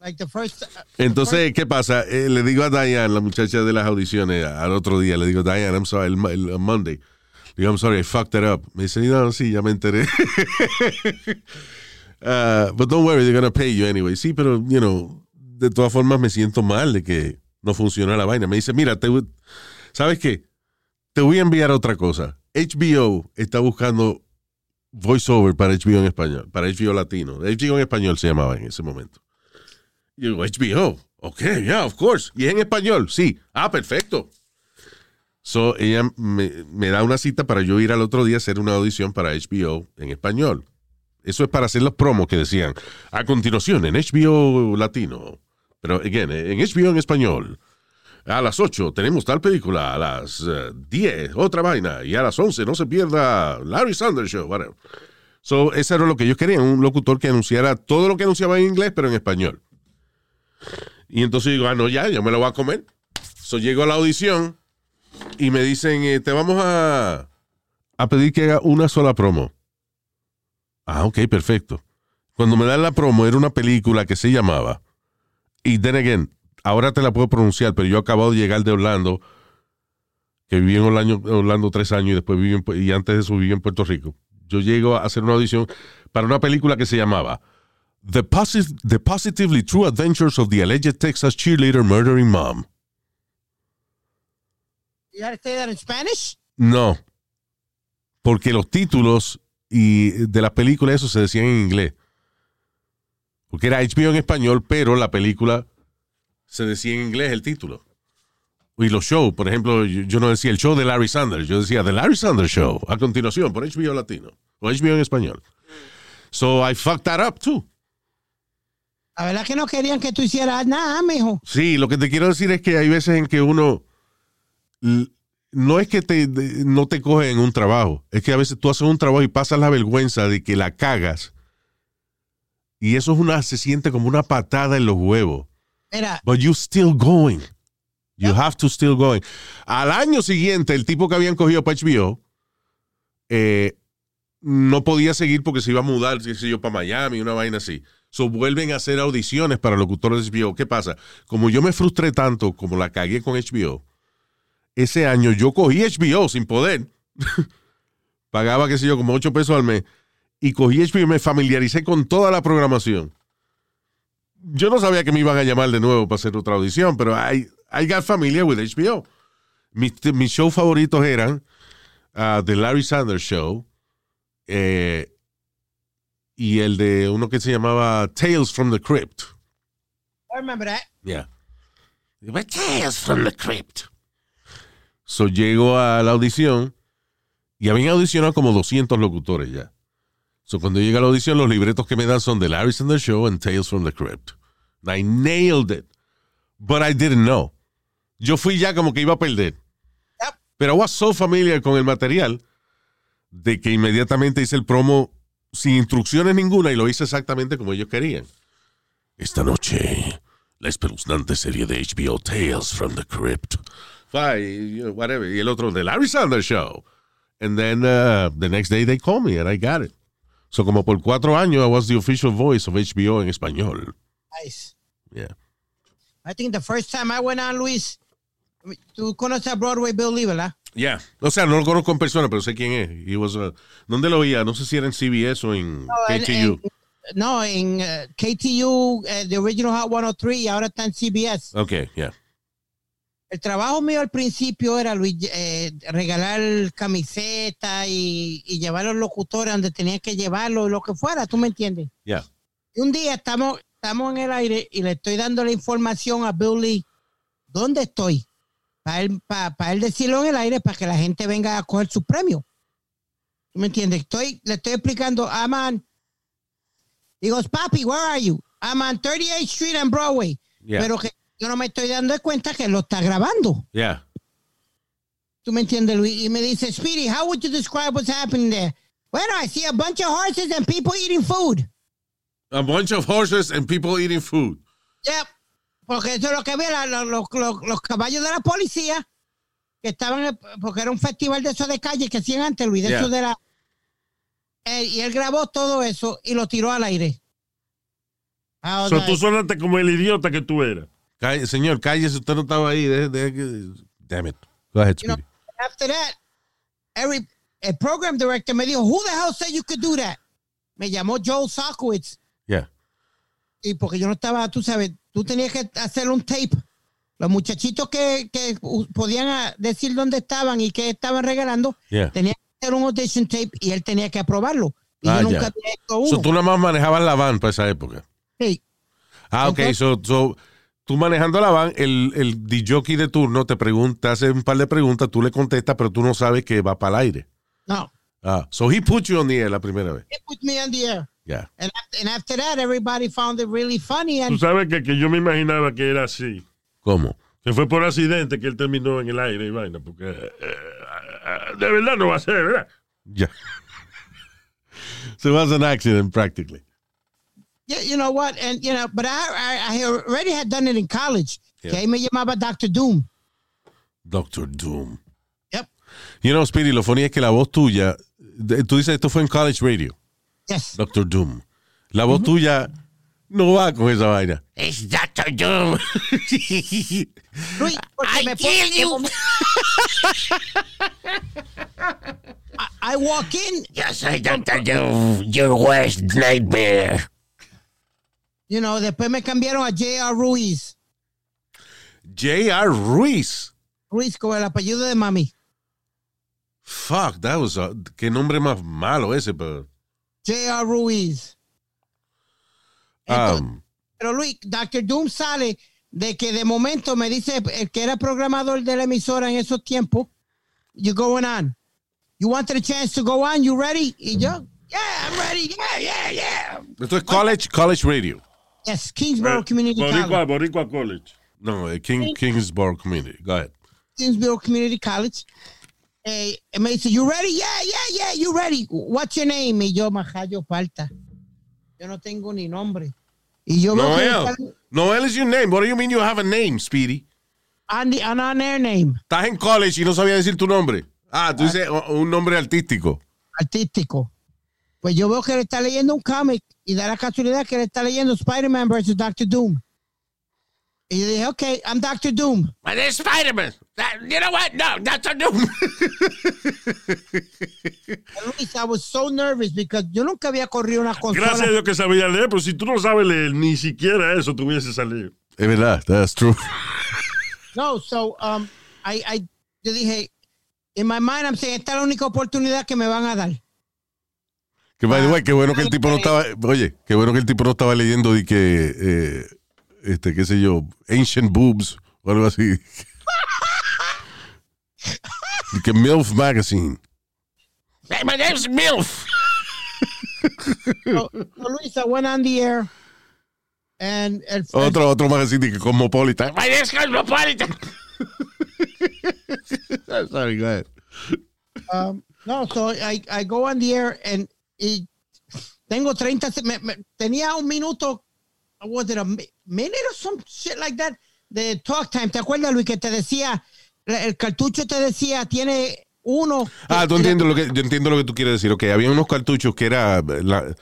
like the first. uh,
Entonces, ¿qué pasa? Eh, le digo a Diane, la muchacha de las audiciones, al otro día, le digo, Diane, I'm sorry, el, el Monday. Digo, I'm sorry, I fucked it up. Me dice, no, sí, ya me enteré. Uh, but don't worry, they're gonna pay you anyway. Sí, pero, you know, de todas formas me siento mal de que no funciona la vaina. Me dice, mira, ¿sabes qué? Te voy a enviar otra cosa. HBO está buscando voiceover para HBO en español, para HBO latino. HBO en español se llamaba en ese momento. Y digo, HBO. Ok, yeah, of course. ¿Y es en español? Sí. Ah, perfecto. So, ella me, da una cita para yo ir al otro día a hacer una audición para HBO en español. Eso es para hacer los promos que decían, a continuación, en HBO latino. Pero, again, en HBO en español. A las 8 tenemos tal película, a las eh, 10 otra vaina, y a las 11 no se pierda Larry Sanders Show. whatever. So, eso era lo que ellos querían, un locutor que anunciara todo lo que anunciaba en inglés, pero en español. Y entonces digo, ah, no, ya, ya me lo voy a comer. So, llego a la audición y me dicen, eh, te vamos a, a pedir que haga una sola promo. Ah, ok, perfecto. Cuando me dan la promo, era una película que se llamaba Y then again, ahora te la puedo pronunciar, pero yo acabo de llegar de Orlando, que viví en Orlando, tres años y después viví en y antes de eso viví en Puerto Rico. Yo llego a hacer una audición para una película que se llamaba The Positively True Adventures of the Alleged Texas Cheerleader Murdering Mom.
You gotta say that in Spanish?
No, porque los títulos y de las películas eso se decían en inglés. Porque era HBO en español, pero la película se decía en inglés el título. Y los shows, por ejemplo, yo, yo no decía el show de Larry Sanders, yo decía The Larry Sanders Show, a continuación, por HBO Latino, o HBO en español. So I fucked that up too.
La verdad que no querían que tú hicieras nada, mijo.
Sí, lo que te quiero decir es que hay veces en que uno no es que te, de- no te coge en un trabajo, es que a veces tú haces un trabajo y pasas la vergüenza de que la cagas y eso es una se siente como una patada en los huevos.
Mira,
But you still going. You have to still going. Al año siguiente, el tipo que habían cogido para HBO eh, no podía seguir porque se iba a mudar, qué sé yo, para Miami, una vaina así. So vuelven a hacer audiciones para locutores de HBO. ¿Qué pasa? Como yo me frustré tanto, como la cagué con HBO, ese año yo cogí HBO sin poder. Pagaba, qué sé yo, como 8 pesos al mes. Y cogí HBO y me familiaricé con toda la programación yo no sabía que me iban a llamar de nuevo para hacer otra audición, pero I, I got familiar with HBO. Mis, mis shows favoritos eran uh, The Larry Sanders Show eh, y el de uno que se llamaba Tales from the Crypt.
I remember that.
Yeah. Tales from the Crypt. So llego a la audición y habían audicionado como 200 locutores ya. So cuando llega a la audición, los libretos que me dan son The Larry Sanders Show and Tales from the Crypt. I nailed it. But I didn't know. Yo fui ya como que iba a perder.
Yep.
Pero I was so familiar con el material de que inmediatamente hice el promo sin instrucciones ninguna y lo hice exactamente como ellos querían. Esta noche, la espeluznante serie de HBO Tales from the Crypt. Fine, you know, whatever. Y el otro, The Larry Sanders Show. And then uh, the next day they call me and I got it. So como por cuatro años I was the official voice of HBO en español.
Nice.
Yeah.
I think the first time I went on, Luis, tú conoces a Broadway Bill Lee, ¿verdad?
Yeah. O sea, no lo conozco en persona, pero sé quién es. He was, uh, ¿Dónde lo oía? No sé si era en CBS o en
en-
KTU.
en- no, en eh, KTU, eh, The Original Hot 103, y ahora está en CBS.
Okay, yeah.
El trabajo mío al principio era, Luis, eh, regalar camisetas y, y llevar a los locutores donde tenían que llevarlo, lo que fuera, ¿tú me entiendes?
Yeah.
Y un día estamos, estamos en el aire y le estoy dando la información a Bill Lee. ¿Dónde estoy? Para él, pa- pa él decirlo en el aire para que la gente venga a coger su premio. ¿Tú me entiendes? Estoy, le estoy explicando, I'm on. Digo, papi, where are you? I'm on 38th Street and Broadway.
Yeah.
Pero que yo no me estoy dando cuenta que lo está grabando.
Yeah.
¿Tú me entiendes, Luis? Y me dice, Speedy, how would you describe what's happening there? Bueno, I see a bunch of horses and people eating food.
A bunch of horses and people eating food.
Yep. Porque eso es lo que ve la- la- los, los- los caballos de la policía que estaban, porque era un festival de eso de calle que hacían antes, Luis, de
Yeah.
eso de la. Eh, y él grabó todo eso y lo tiró al aire. I was
So, tú sonaste como el idiota que tú eras.
Calle- señor, cállese, usted no estaba ahí. Que- damn it. Go ahead,
you know,
Speedy.
after that, every, el program director me dijo, who the hell said you could do that? Me llamó Joel Sockowitz.
Yeah.
y porque yo no estaba, tú sabes, tú tenías que hacer un tape. Los muchachitos que, que podían ah, decir dónde estaban y qué estaban regalando,
Yeah.
tenían que hacer un audition tape y él tenía que aprobarlo. Y
Ah,
yo nunca había hecho uno.
So, tú nada más manejabas la van para esa época.
Sí.
Ah, ok.
Entonces-
So, so, tú manejando la van, el, el jockey de turno te pregunta, hace un par de preguntas, tú le contestas, pero tú no sabes que va para el aire.
No.
Ah, so he put you on the air la primera vez.
It put me on the air.
Yeah.
And after, and after that, everybody found it really funny.
Tú
And
sabes que, que yo me imaginaba que era así.
¿Cómo?
Que fue por accidente que él terminó en el aire y vaina. Porque eh, eh, de verdad no va a ser, ¿verdad?
Yeah. so it was an accident practically.
Yeah, you know what? And, you know, but I, I, I already had done it in college.
Yeah.
Que ahí me llamaba Dr. Doom.
Doctor Doom.
Yep.
You know, Speedy, lo funny es que la voz tuya, de- tú dices esto fue en college radio,
Yes.
Doctor Doom. La voz mm-hmm. tuya No va con esa vaina.
It's Dr. Doom.
Luis, porque
I
me
kill
pone-
you.
I, I walk in,
Yo soy Dr. Doom, your worst nightmare.
You know, después me cambiaron a J.R. Ruiz.
J.R. Ruiz.
Ruiz con el apellido de mami.
Fuck, that was a, qué nombre más malo ese, pero.
J.R. Ruiz.
Um,
Pero Luis, Dr. Doom sale de que de momento me dice el que era programador de la emisora en esos tiempos, you going on. You wanted a chance to go on, you ready? Y yo, yeah, I'm ready, yeah, yeah, yeah.
esto es college, college radio.
Yes, Kingsborough Community
Boricua,
College.
Boricua College.
No, eh, King, Kingsborough Community. Go ahead.
Kingsborough Community College. Eh, y me dice, you ready? Yeah, yeah, yeah, you ready. What's your name? Y yo, Majayo Palta. Yo no tengo ni nombre. Y yo
Noel. Noel is your name. What do you mean you have a name, Speedy?
on, the, on, on air name,
Estás en college y no sabía decir tu nombre. Ah, tú dices o- un nombre artístico.
artístico. Pues yo veo que él está leyendo un cómic y da la casualidad que él está leyendo Spider-Man versus Doctor Doom. Y yo dije, ok, I'm Doctor Doom.
But there's Spider-Man. You know what? No, Dr. Doom.
Luis, I was so nervous because yo nunca había corrido una consola.
Gracias a Dios que sabía leer, pero si tú no sabes leer, ni siquiera eso tuviese salido.
Es verdad, that's true.
No, so, um, I, I, yo dije, in my mind, I'm saying, esta es la única oportunidad que me van a dar.
Que by the way, qué bueno que el tipo no estaba, oye, qué bueno que el tipo no estaba leyendo de que, eh, este, qué sé yo, Ancient Boobs o algo así. De que MILF Magazine.
Hey, my name's MILF.
So, so Luis, I went on the air. And el-
Otro, otro magazine de que Cosmopolitan.
My name's Cosmopolitan.
Sorry, go ahead.
Um, no, so I, I go on the air and y tengo 30, se- me- me- tenía un minuto, was it a mi- minute or some shit like that, de talk time. ¿Te acuerdas, Luis, que te decía, el cartucho te decía, tiene uno.
Ah, tú entiendes lo que, yo entiendo lo que tú quieres decir. Ok, había unos cartuchos que era la,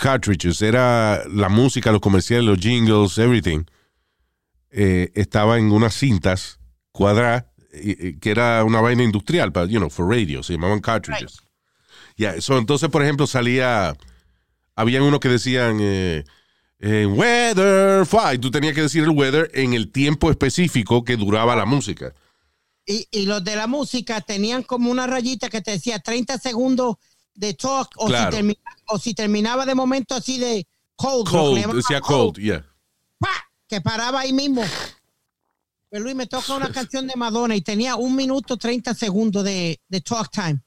cartridges, era la música, los comerciales, los jingles, everything. Eh, estaba en unas cintas cuadradas que era una vaina industrial, para, you know, for radio, se llamaban cartridges. Ya, so, entonces, por ejemplo, salía, habían unos que decían eh, eh, weather, fly, tú tenías que decir el weather en el tiempo específico que duraba la música.
Y, y los de la música tenían como una rayita que te decía 30 segundos de talk o,
Claro.
si, termina- o si terminaba de momento así de cold.
Cold, decía cold, yeah.
¡pa! que paraba ahí mismo. Pero Luis me toca una canción de Madonna y tenía un minuto 30 segundos de, de talk time.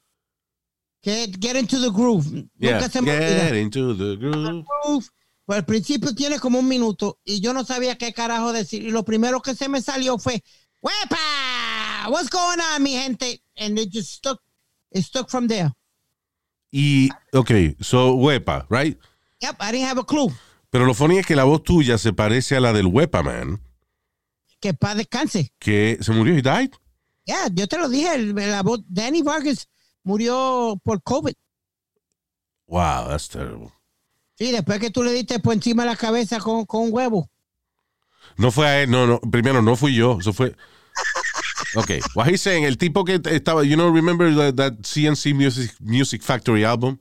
Que Get into the groove.
Yeah.
Nunca se me olvida.
Get into the groove.
Groove. Pues al principio tiene como un minuto y yo no sabía qué carajo decir. Y lo primero que se me salió fue, ¡Wepa! What's going on, mi gente? And it just stuck, it stuck from there.
Y, ok, so, Wepa, right?
Yep, I didn't have a clue.
Pero lo funny es que la voz tuya se parece a la del Wepa Man,
Que para descanse.
que se murió y died.
Ya, yo te lo dije, la voz, Danny Vargas murió por COVID.
Wow, that's terrible.
Sí, después que tú le diste por encima de la cabeza con, con un huevo.
No fue a él, no, no, primero no fui yo, eso fue... Ok, what he's saying, el tipo que estaba, you know, remember that, that CNC Music, Music Factory album?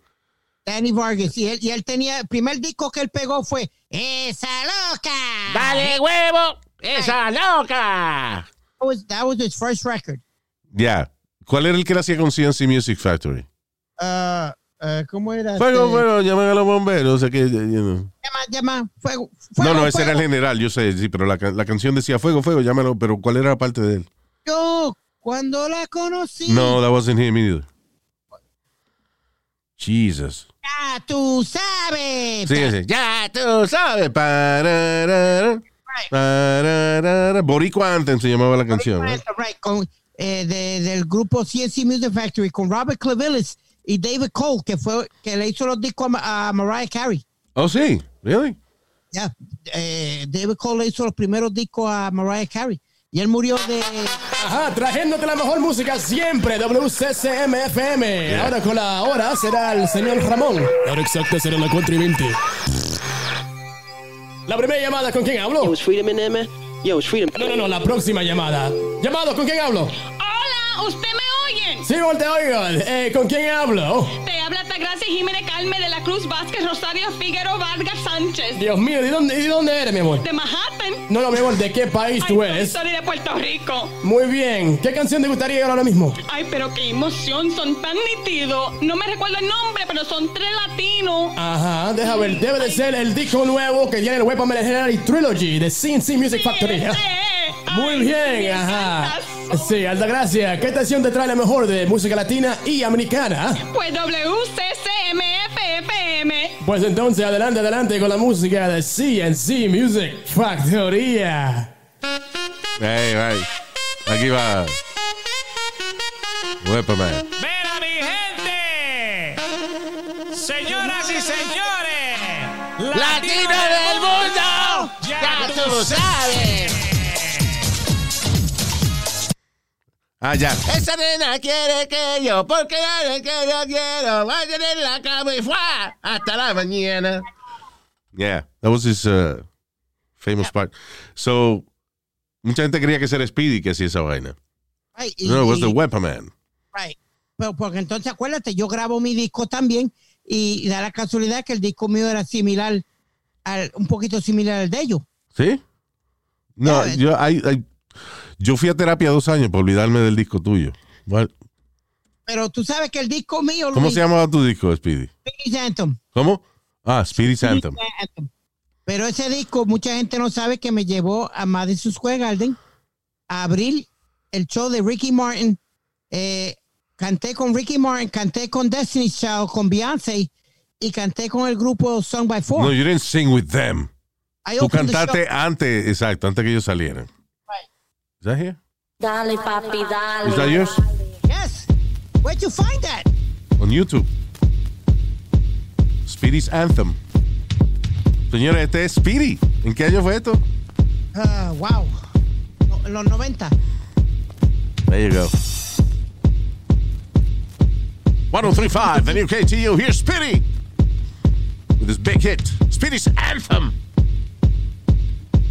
Danny Vargas. Y él, y él tenía, el primer disco que él pegó fue Esa loca.
Dale huevo. Esa loca.
That was, that was his first record.
Yeah. ¿Cuál era el que él hacía con CNC Music Factory?
Uh, uh, ¿Cómo era?
Fuego,
Este,
fuego, llamen a los bomberos, o sea que, you know.
Llama, llama, fuego.
No,
fuego,
no, ese era el general, yo sé, sí, pero la, la canción decía fuego, fuego, llámalo, pero ¿cuál era la parte de él?
Yo, cuando la conocí,
No, that wasn't him either. Jesus.
ya tú sabes.
Sí, sí. Ya tú sabes. Pararara, pararara. Boricua Anthem se llamaba la canción. ¿no?
Right, right, con, eh, de- del grupo CNC Music Factory con Robert Clevillis y David Cole, que fue que le hizo los discos a, a Mariah Carey.
Oh, sí. Really?
Ya, eh, David Cole le hizo los primeros discos a Mariah Carey. Y él murió de.
Ajá, trayéndote la mejor música siempre, WCCM-FM. Ahora con la hora será el señor Ramón. La hora exacta será la 4 y 20. La primera llamada, ¿con quién hablo?
Yo, it's Freedom in there, man. Yo, Freedom.
No, no, no, la próxima llamada. Llamado, ¿con quién hablo?
Hola, ¿usted me oye?
Sí, te oigo. Eh, ¿Con quién hablo?
Te habla Tagracia Jiménez Calme de la Cruz Vázquez Rosario Figueroa Vargas Sánchez.
Dios mío, ¿de dónde, ¿de dónde eres, mi amor?
De Manhattan.
No, no, mi amor, ¿de qué país tú eres?
Soy de Puerto Rico.
Muy bien. ¿Qué canción te gustaría oír ahora mismo?
Ay, pero qué emoción, son tan nítidos. No me recuerdo el nombre, pero son tres latinos.
Ajá, deja ver. Debe de ser el disco nuevo que tiene el Weapon Legendary Trilogy de CNC Music Factory. Muy bien, ajá. Sí, Altagracia, ¿qué estación te trae la mejor de música latina y americana?
Pues WCCMFFM.
Pues entonces, adelante, adelante con la música de CNC Music Factoría.
Hey, hey. Aquí va. Weapon Man.
¡Mira, mi gente! Señoras y señores,
¡Latino del mundo! ¡Ya tú sabes!
Ah, ya.
Esa nena quiere que yo, porque la que yo quiero, vaya en la cama y fue hasta la mañana.
Yeah, that was his uh, famous part. So, mucha gente creía que era Speedy que hacía esa vaina.
Right, y-
No, it was the Weapon Man.
Right. Pero porque entonces acuérdate, yo grabo mi disco también y da la casualidad que el disco mío era similar, al, un poquito similar al de ellos.
¿Sí? No,
Yeah,
yo, I- I- yo fui a terapia dos años para olvidarme del disco tuyo. What?
Pero tú sabes que el disco mío...
¿Cómo
Luis,
se llamaba tu disco, Speedy?
Spirit Anthem.
¿Cómo? Ah, Speedy Anthem.
Pero ese disco, mucha gente no sabe que me llevó a Madison Square Garden a abrir el show de Ricky Martin. Eh, canté con Ricky Martin, canté con Destiny's Child, con Beyoncé y canté con el grupo Song by Four.
No, you didn't sing with them.
I
Tú
the
cantaste antes, exacto, antes que ellos salieran. Is that here?
Dale, papi, dale.
Is that yours?
Yes. Where'd you find that?
On YouTube. Speedy's Anthem. Señores, este es Speedy. ¿En qué año fue esto?
Ah, wow. No, en los 90.
There you go. 1035, the new KTU. Here's Speedy with his big hit, Speedy's Anthem.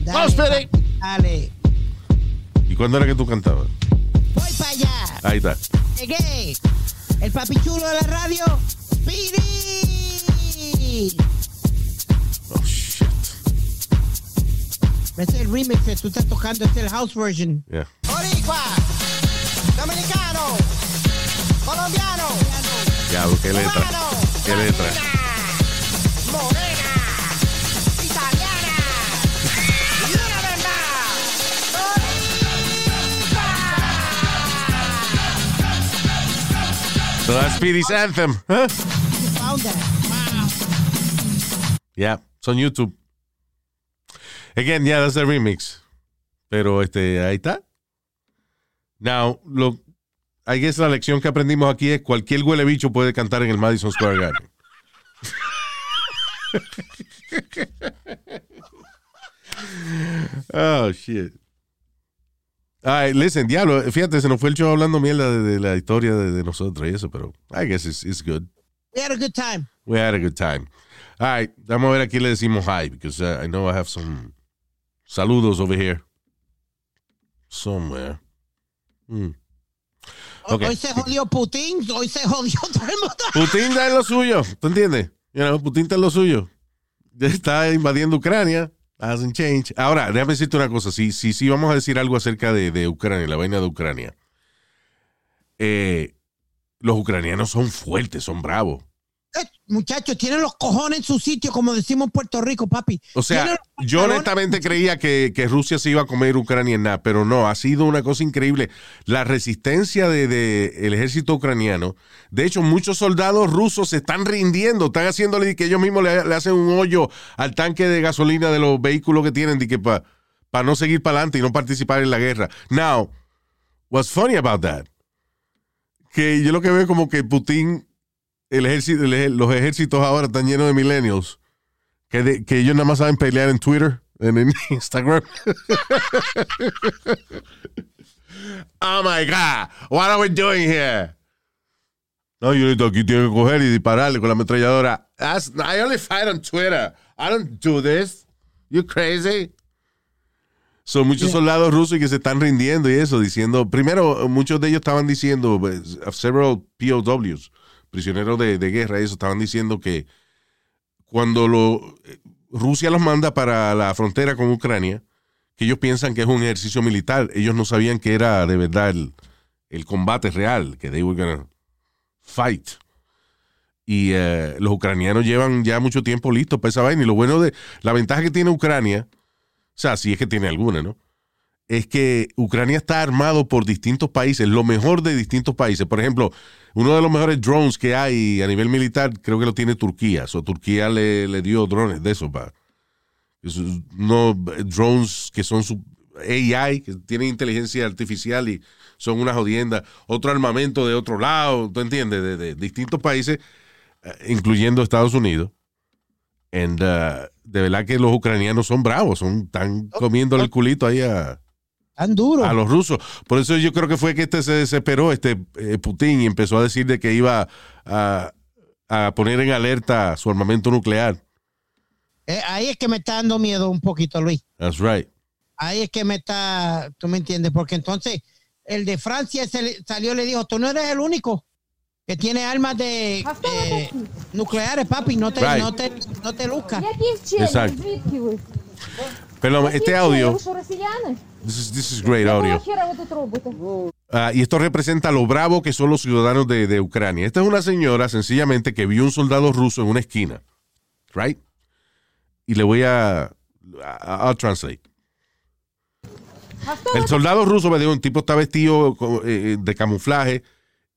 Dale,
Speedy.
papi, Dale.
¿Y cuándo era que tú cantabas?
Voy para allá.
Ahí está.
Llegué. El papi chulo de la radio. Speedy.
Oh, shit.
Este es el remix que tú estás tocando. Este es el house version.
Yeah.
Boricua. Dominicano. Colombiano.
Diablo, qué letra. Qué letra. So that's Speedy's Anthem. Huh? Yeah, it's on YouTube. Again, yeah, that's the remix. Pero este, ahí está. Now, lo, I guess la lección que aprendimos aquí es cualquier huele bicho puede cantar en el Madison Square Garden. oh, shit. Right, listen, diablo, fíjate, se nos fue el show hablando mierda de, de la historia de, de nosotros y eso, pero I guess it's, it's good.
We had a good time.
We had a good time. All right, vamos a ver a quién le decimos hi, because uh, I know I have some saludos over here. Somewhere. Hmm. Okay.
Hoy se jodió Putin. Hoy se jodió todo el mundo.
Putin está en lo suyo, ¿tú entiendes? You know, Putin está en lo suyo. Está invadiendo Ucrania. Hasn't changed. Ahora, déjame decirte una cosa. Si, vamos a decir algo acerca de, de Ucrania, la vaina de Ucrania. Eh, los ucranianos son fuertes, son bravos.
Eh, Muchachos, tienen los cojones en su sitio, como decimos en Puerto Rico, papi.
O sea, yo honestamente creía que, que Rusia se iba a comer Ucrania en nada, pero no, ha sido una cosa increíble. La resistencia del de, el ejército ucraniano. De hecho, muchos soldados rusos se están rindiendo, están haciéndole que ellos mismos le, le hacen un hoyo al tanque de gasolina de los vehículos que tienen para no seguir para adelante y no participar en la guerra. Now, what's funny about that? Que yo lo que veo es como que Putin, el ejército, el los ejércitos ahora están llenos de millennials que, de- que ellos nada más saben pelear en Twitter, en, en Instagram. oh my God, what are we doing here? No, yo aquí tengo que coger y dispararle con la ametralladora. That's- I only fight on Twitter. I don't do this.
You crazy?
Son muchos soldados rusos que se están rindiendo y eso, diciendo, primero, muchos de ellos estaban diciendo, pues, several POWs, prisioneros de, de guerra, eso, estaban diciendo que cuando lo, Rusia los manda para la frontera con Ucrania, que ellos piensan que es un ejercicio militar, ellos no sabían que era de verdad el, el combate real, que they were gonna fight. Y eh, los ucranianos llevan ya mucho tiempo listos para esa vaina. Y lo bueno de la ventaja que tiene Ucrania, o sea, si es que tiene alguna, ¿no? Es que Ucrania está armado por distintos países, lo mejor de distintos países. Por ejemplo, uno de los mejores drones que hay a nivel militar, creo que lo tiene Turquía. O Turquía le, le dio drones de esos para. No drones que son su AI, que tienen inteligencia artificial y son una jodienda. Otro armamento de otro lado, ¿tú entiendes? De, de distintos países, eh, incluyendo Estados Unidos. And, uh, de verdad que los ucranianos son bravos, son están comiendo el culito ahí a,
Tan duro.
a los rusos. Por eso yo creo que fue que este se desesperó, este eh, Putin, y empezó a decir de que iba a, a poner en alerta su armamento nuclear.
Eh, ahí es que me está dando miedo un poquito, Luis.
That's right.
Ahí es que me está, tú me entiendes, porque entonces el de Francia se le- salió y le dijo, tú no eres el único que tiene armas de eh, nucleares, papi, no te,
Right.
no te, no te luzcas.
Exacto. Perdón, este audio. This is, this is great audio. Ah, y esto representa lo bravo que son los ciudadanos de, de, Ucrania. Esta es una señora sencillamente que vio un soldado ruso en una esquina. Right? Y le voy a. a I'll translate. El soldado ruso, me digo, un tipo está vestido eh, eh, de camuflaje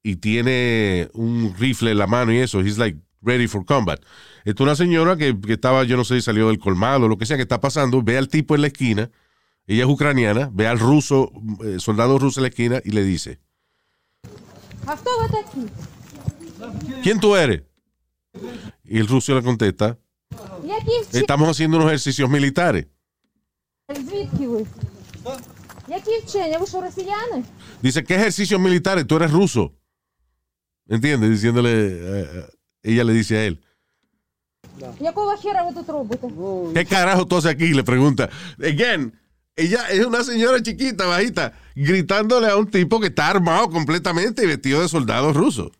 y tiene un rifle en la mano y eso. He's like ready for combat. Esto es una señora que, estaba, yo no sé, salió del colmado o lo que sea que está pasando, ve al tipo en la esquina, ella es ucraniana, ve al ruso, eh, soldado ruso en la esquina y le dice, ¿quién tú eres? Y el ruso le contesta, estamos haciendo unos ejercicios militares. Dice, ¿qué ejercicios militares? Tú eres ruso. ¿Entiendes? Diciéndole... Eh, eh, ella le dice a él. ¿Qué carajo tú haces aquí? Le pregunta. Again, ella es una señora chiquita, bajita, gritándole a un tipo que está armado completamente y vestido de soldado ruso.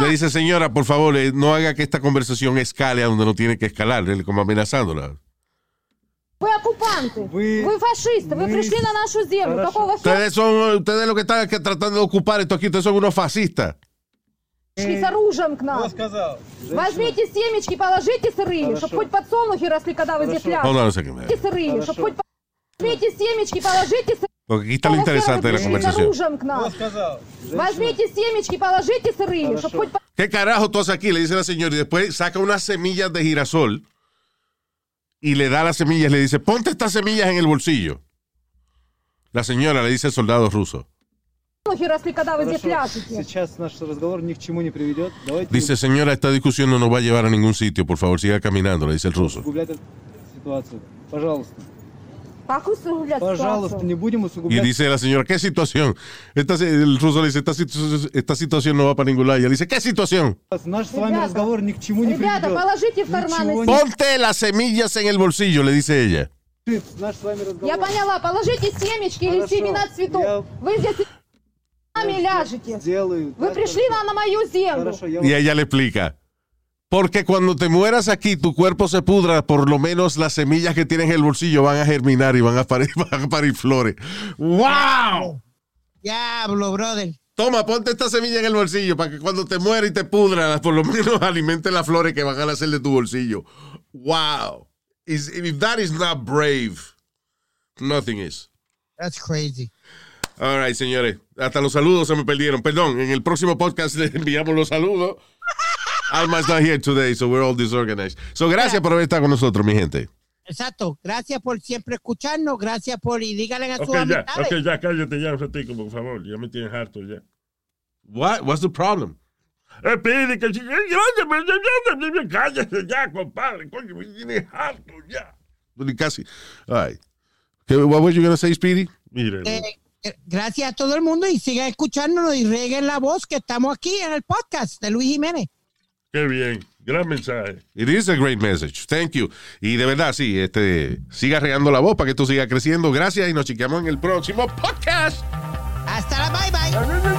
Le dice, señora, por favor, eh, no haga que esta conversación escale a donde no tiene que escalar, como amenazándola.
Ви окупанти. Ви, фашисти. Ви прийшли на нашу землю. Какого хера
Ustedes son, ustedes lo que están que tratando de ocupar esto aquí, ustedes son unos fascistas.
пришли с оружием к нам? Возьмите семечки, положите сырыми, чтобы хоть подсолнухи росли, когда вы здесь ляжете. Возьмите сырыми, чтобы хоть... Возьмите семечки, положите сырыми.
Porque aquí está lo interesante de la
с
conversación.
оружием к нам. Возьмите семечки, положите сырыми, чтобы хоть...
¿Qué carajo tú haces aquí? Le dice la señora y después saca unas semillas de girasol y le da las semillas, le dice, ponte estas semillas en el bolsillo. La señora le dice al soldado ruso. Dice, señora, esta discusión no nos va a llevar a ningún sitio, por favor, siga caminando, le dice el ruso.
усугублять эту ситуацию. Пожалуйста.
Как усугублять
Пожалуйста,
ситуацию?
не будем
Y
усугублять.
dice la señora, ¿qué situación? Esta, el ruso le dice, esta, situ- esta situación no va para ningún lado. Y ella le dice, ¿qué situación?
Наш с вами
Ребята,
разговор ни к чему не
Ребята,
приведет.
положите в карманы
Ничего не-
Ponte las semillas en el bolsillo, le dice ella.
Наш с вами разговор.
Я поняла, положите семечки или
Хорошо.
семена цветов. Вы здесь с нами ляжете.
Сделаю.
Вы пришли на, на мою землю.
Хорошо, я
Y ella le explica. Porque cuando te mueras aquí, tu cuerpo se pudra, por lo menos las semillas que tienes en el bolsillo van a germinar y van a parir, van a parir flores. ¡Wow!
Diablo, brother.
Toma, ponte esta semilla en el bolsillo para que cuando te mueras y te pudra, por lo menos alimente las flores que van a nacer de tu bolsillo. ¡Wow! Is- if that is not brave, nothing is.
That's crazy.
All right, señores. Hasta los saludos se me perdieron. Perdón, en el próximo podcast les enviamos los saludos. Alma's not here today, so we're all disorganized. So, gracias por haber estado con nosotros, mi gente.
Exacto. Gracias por siempre escucharnos. Gracias por y díganle a sus
Ok, ya, ok, ya, cállate ya un ratico, por favor. Ya me tienes harto ya.
What? What's the problem?
Eh, pide que si... Cállate ya, compadre. Coño, me tienes harto ya.
Casi. All right. Okay, what were you going to say, Speedy?
Mire.
Eh, eh, gracias a todo el mundo y sigan escuchándonos y reguen la voz que estamos aquí en el podcast de Luis Jiménez.
Qué bien. Gran mensaje.
It is a great message. Thank you. Y de verdad, sí, este, siga regando la voz para que esto siga creciendo. Gracias y nos chequeamos en el próximo podcast.
Hasta la bye bye.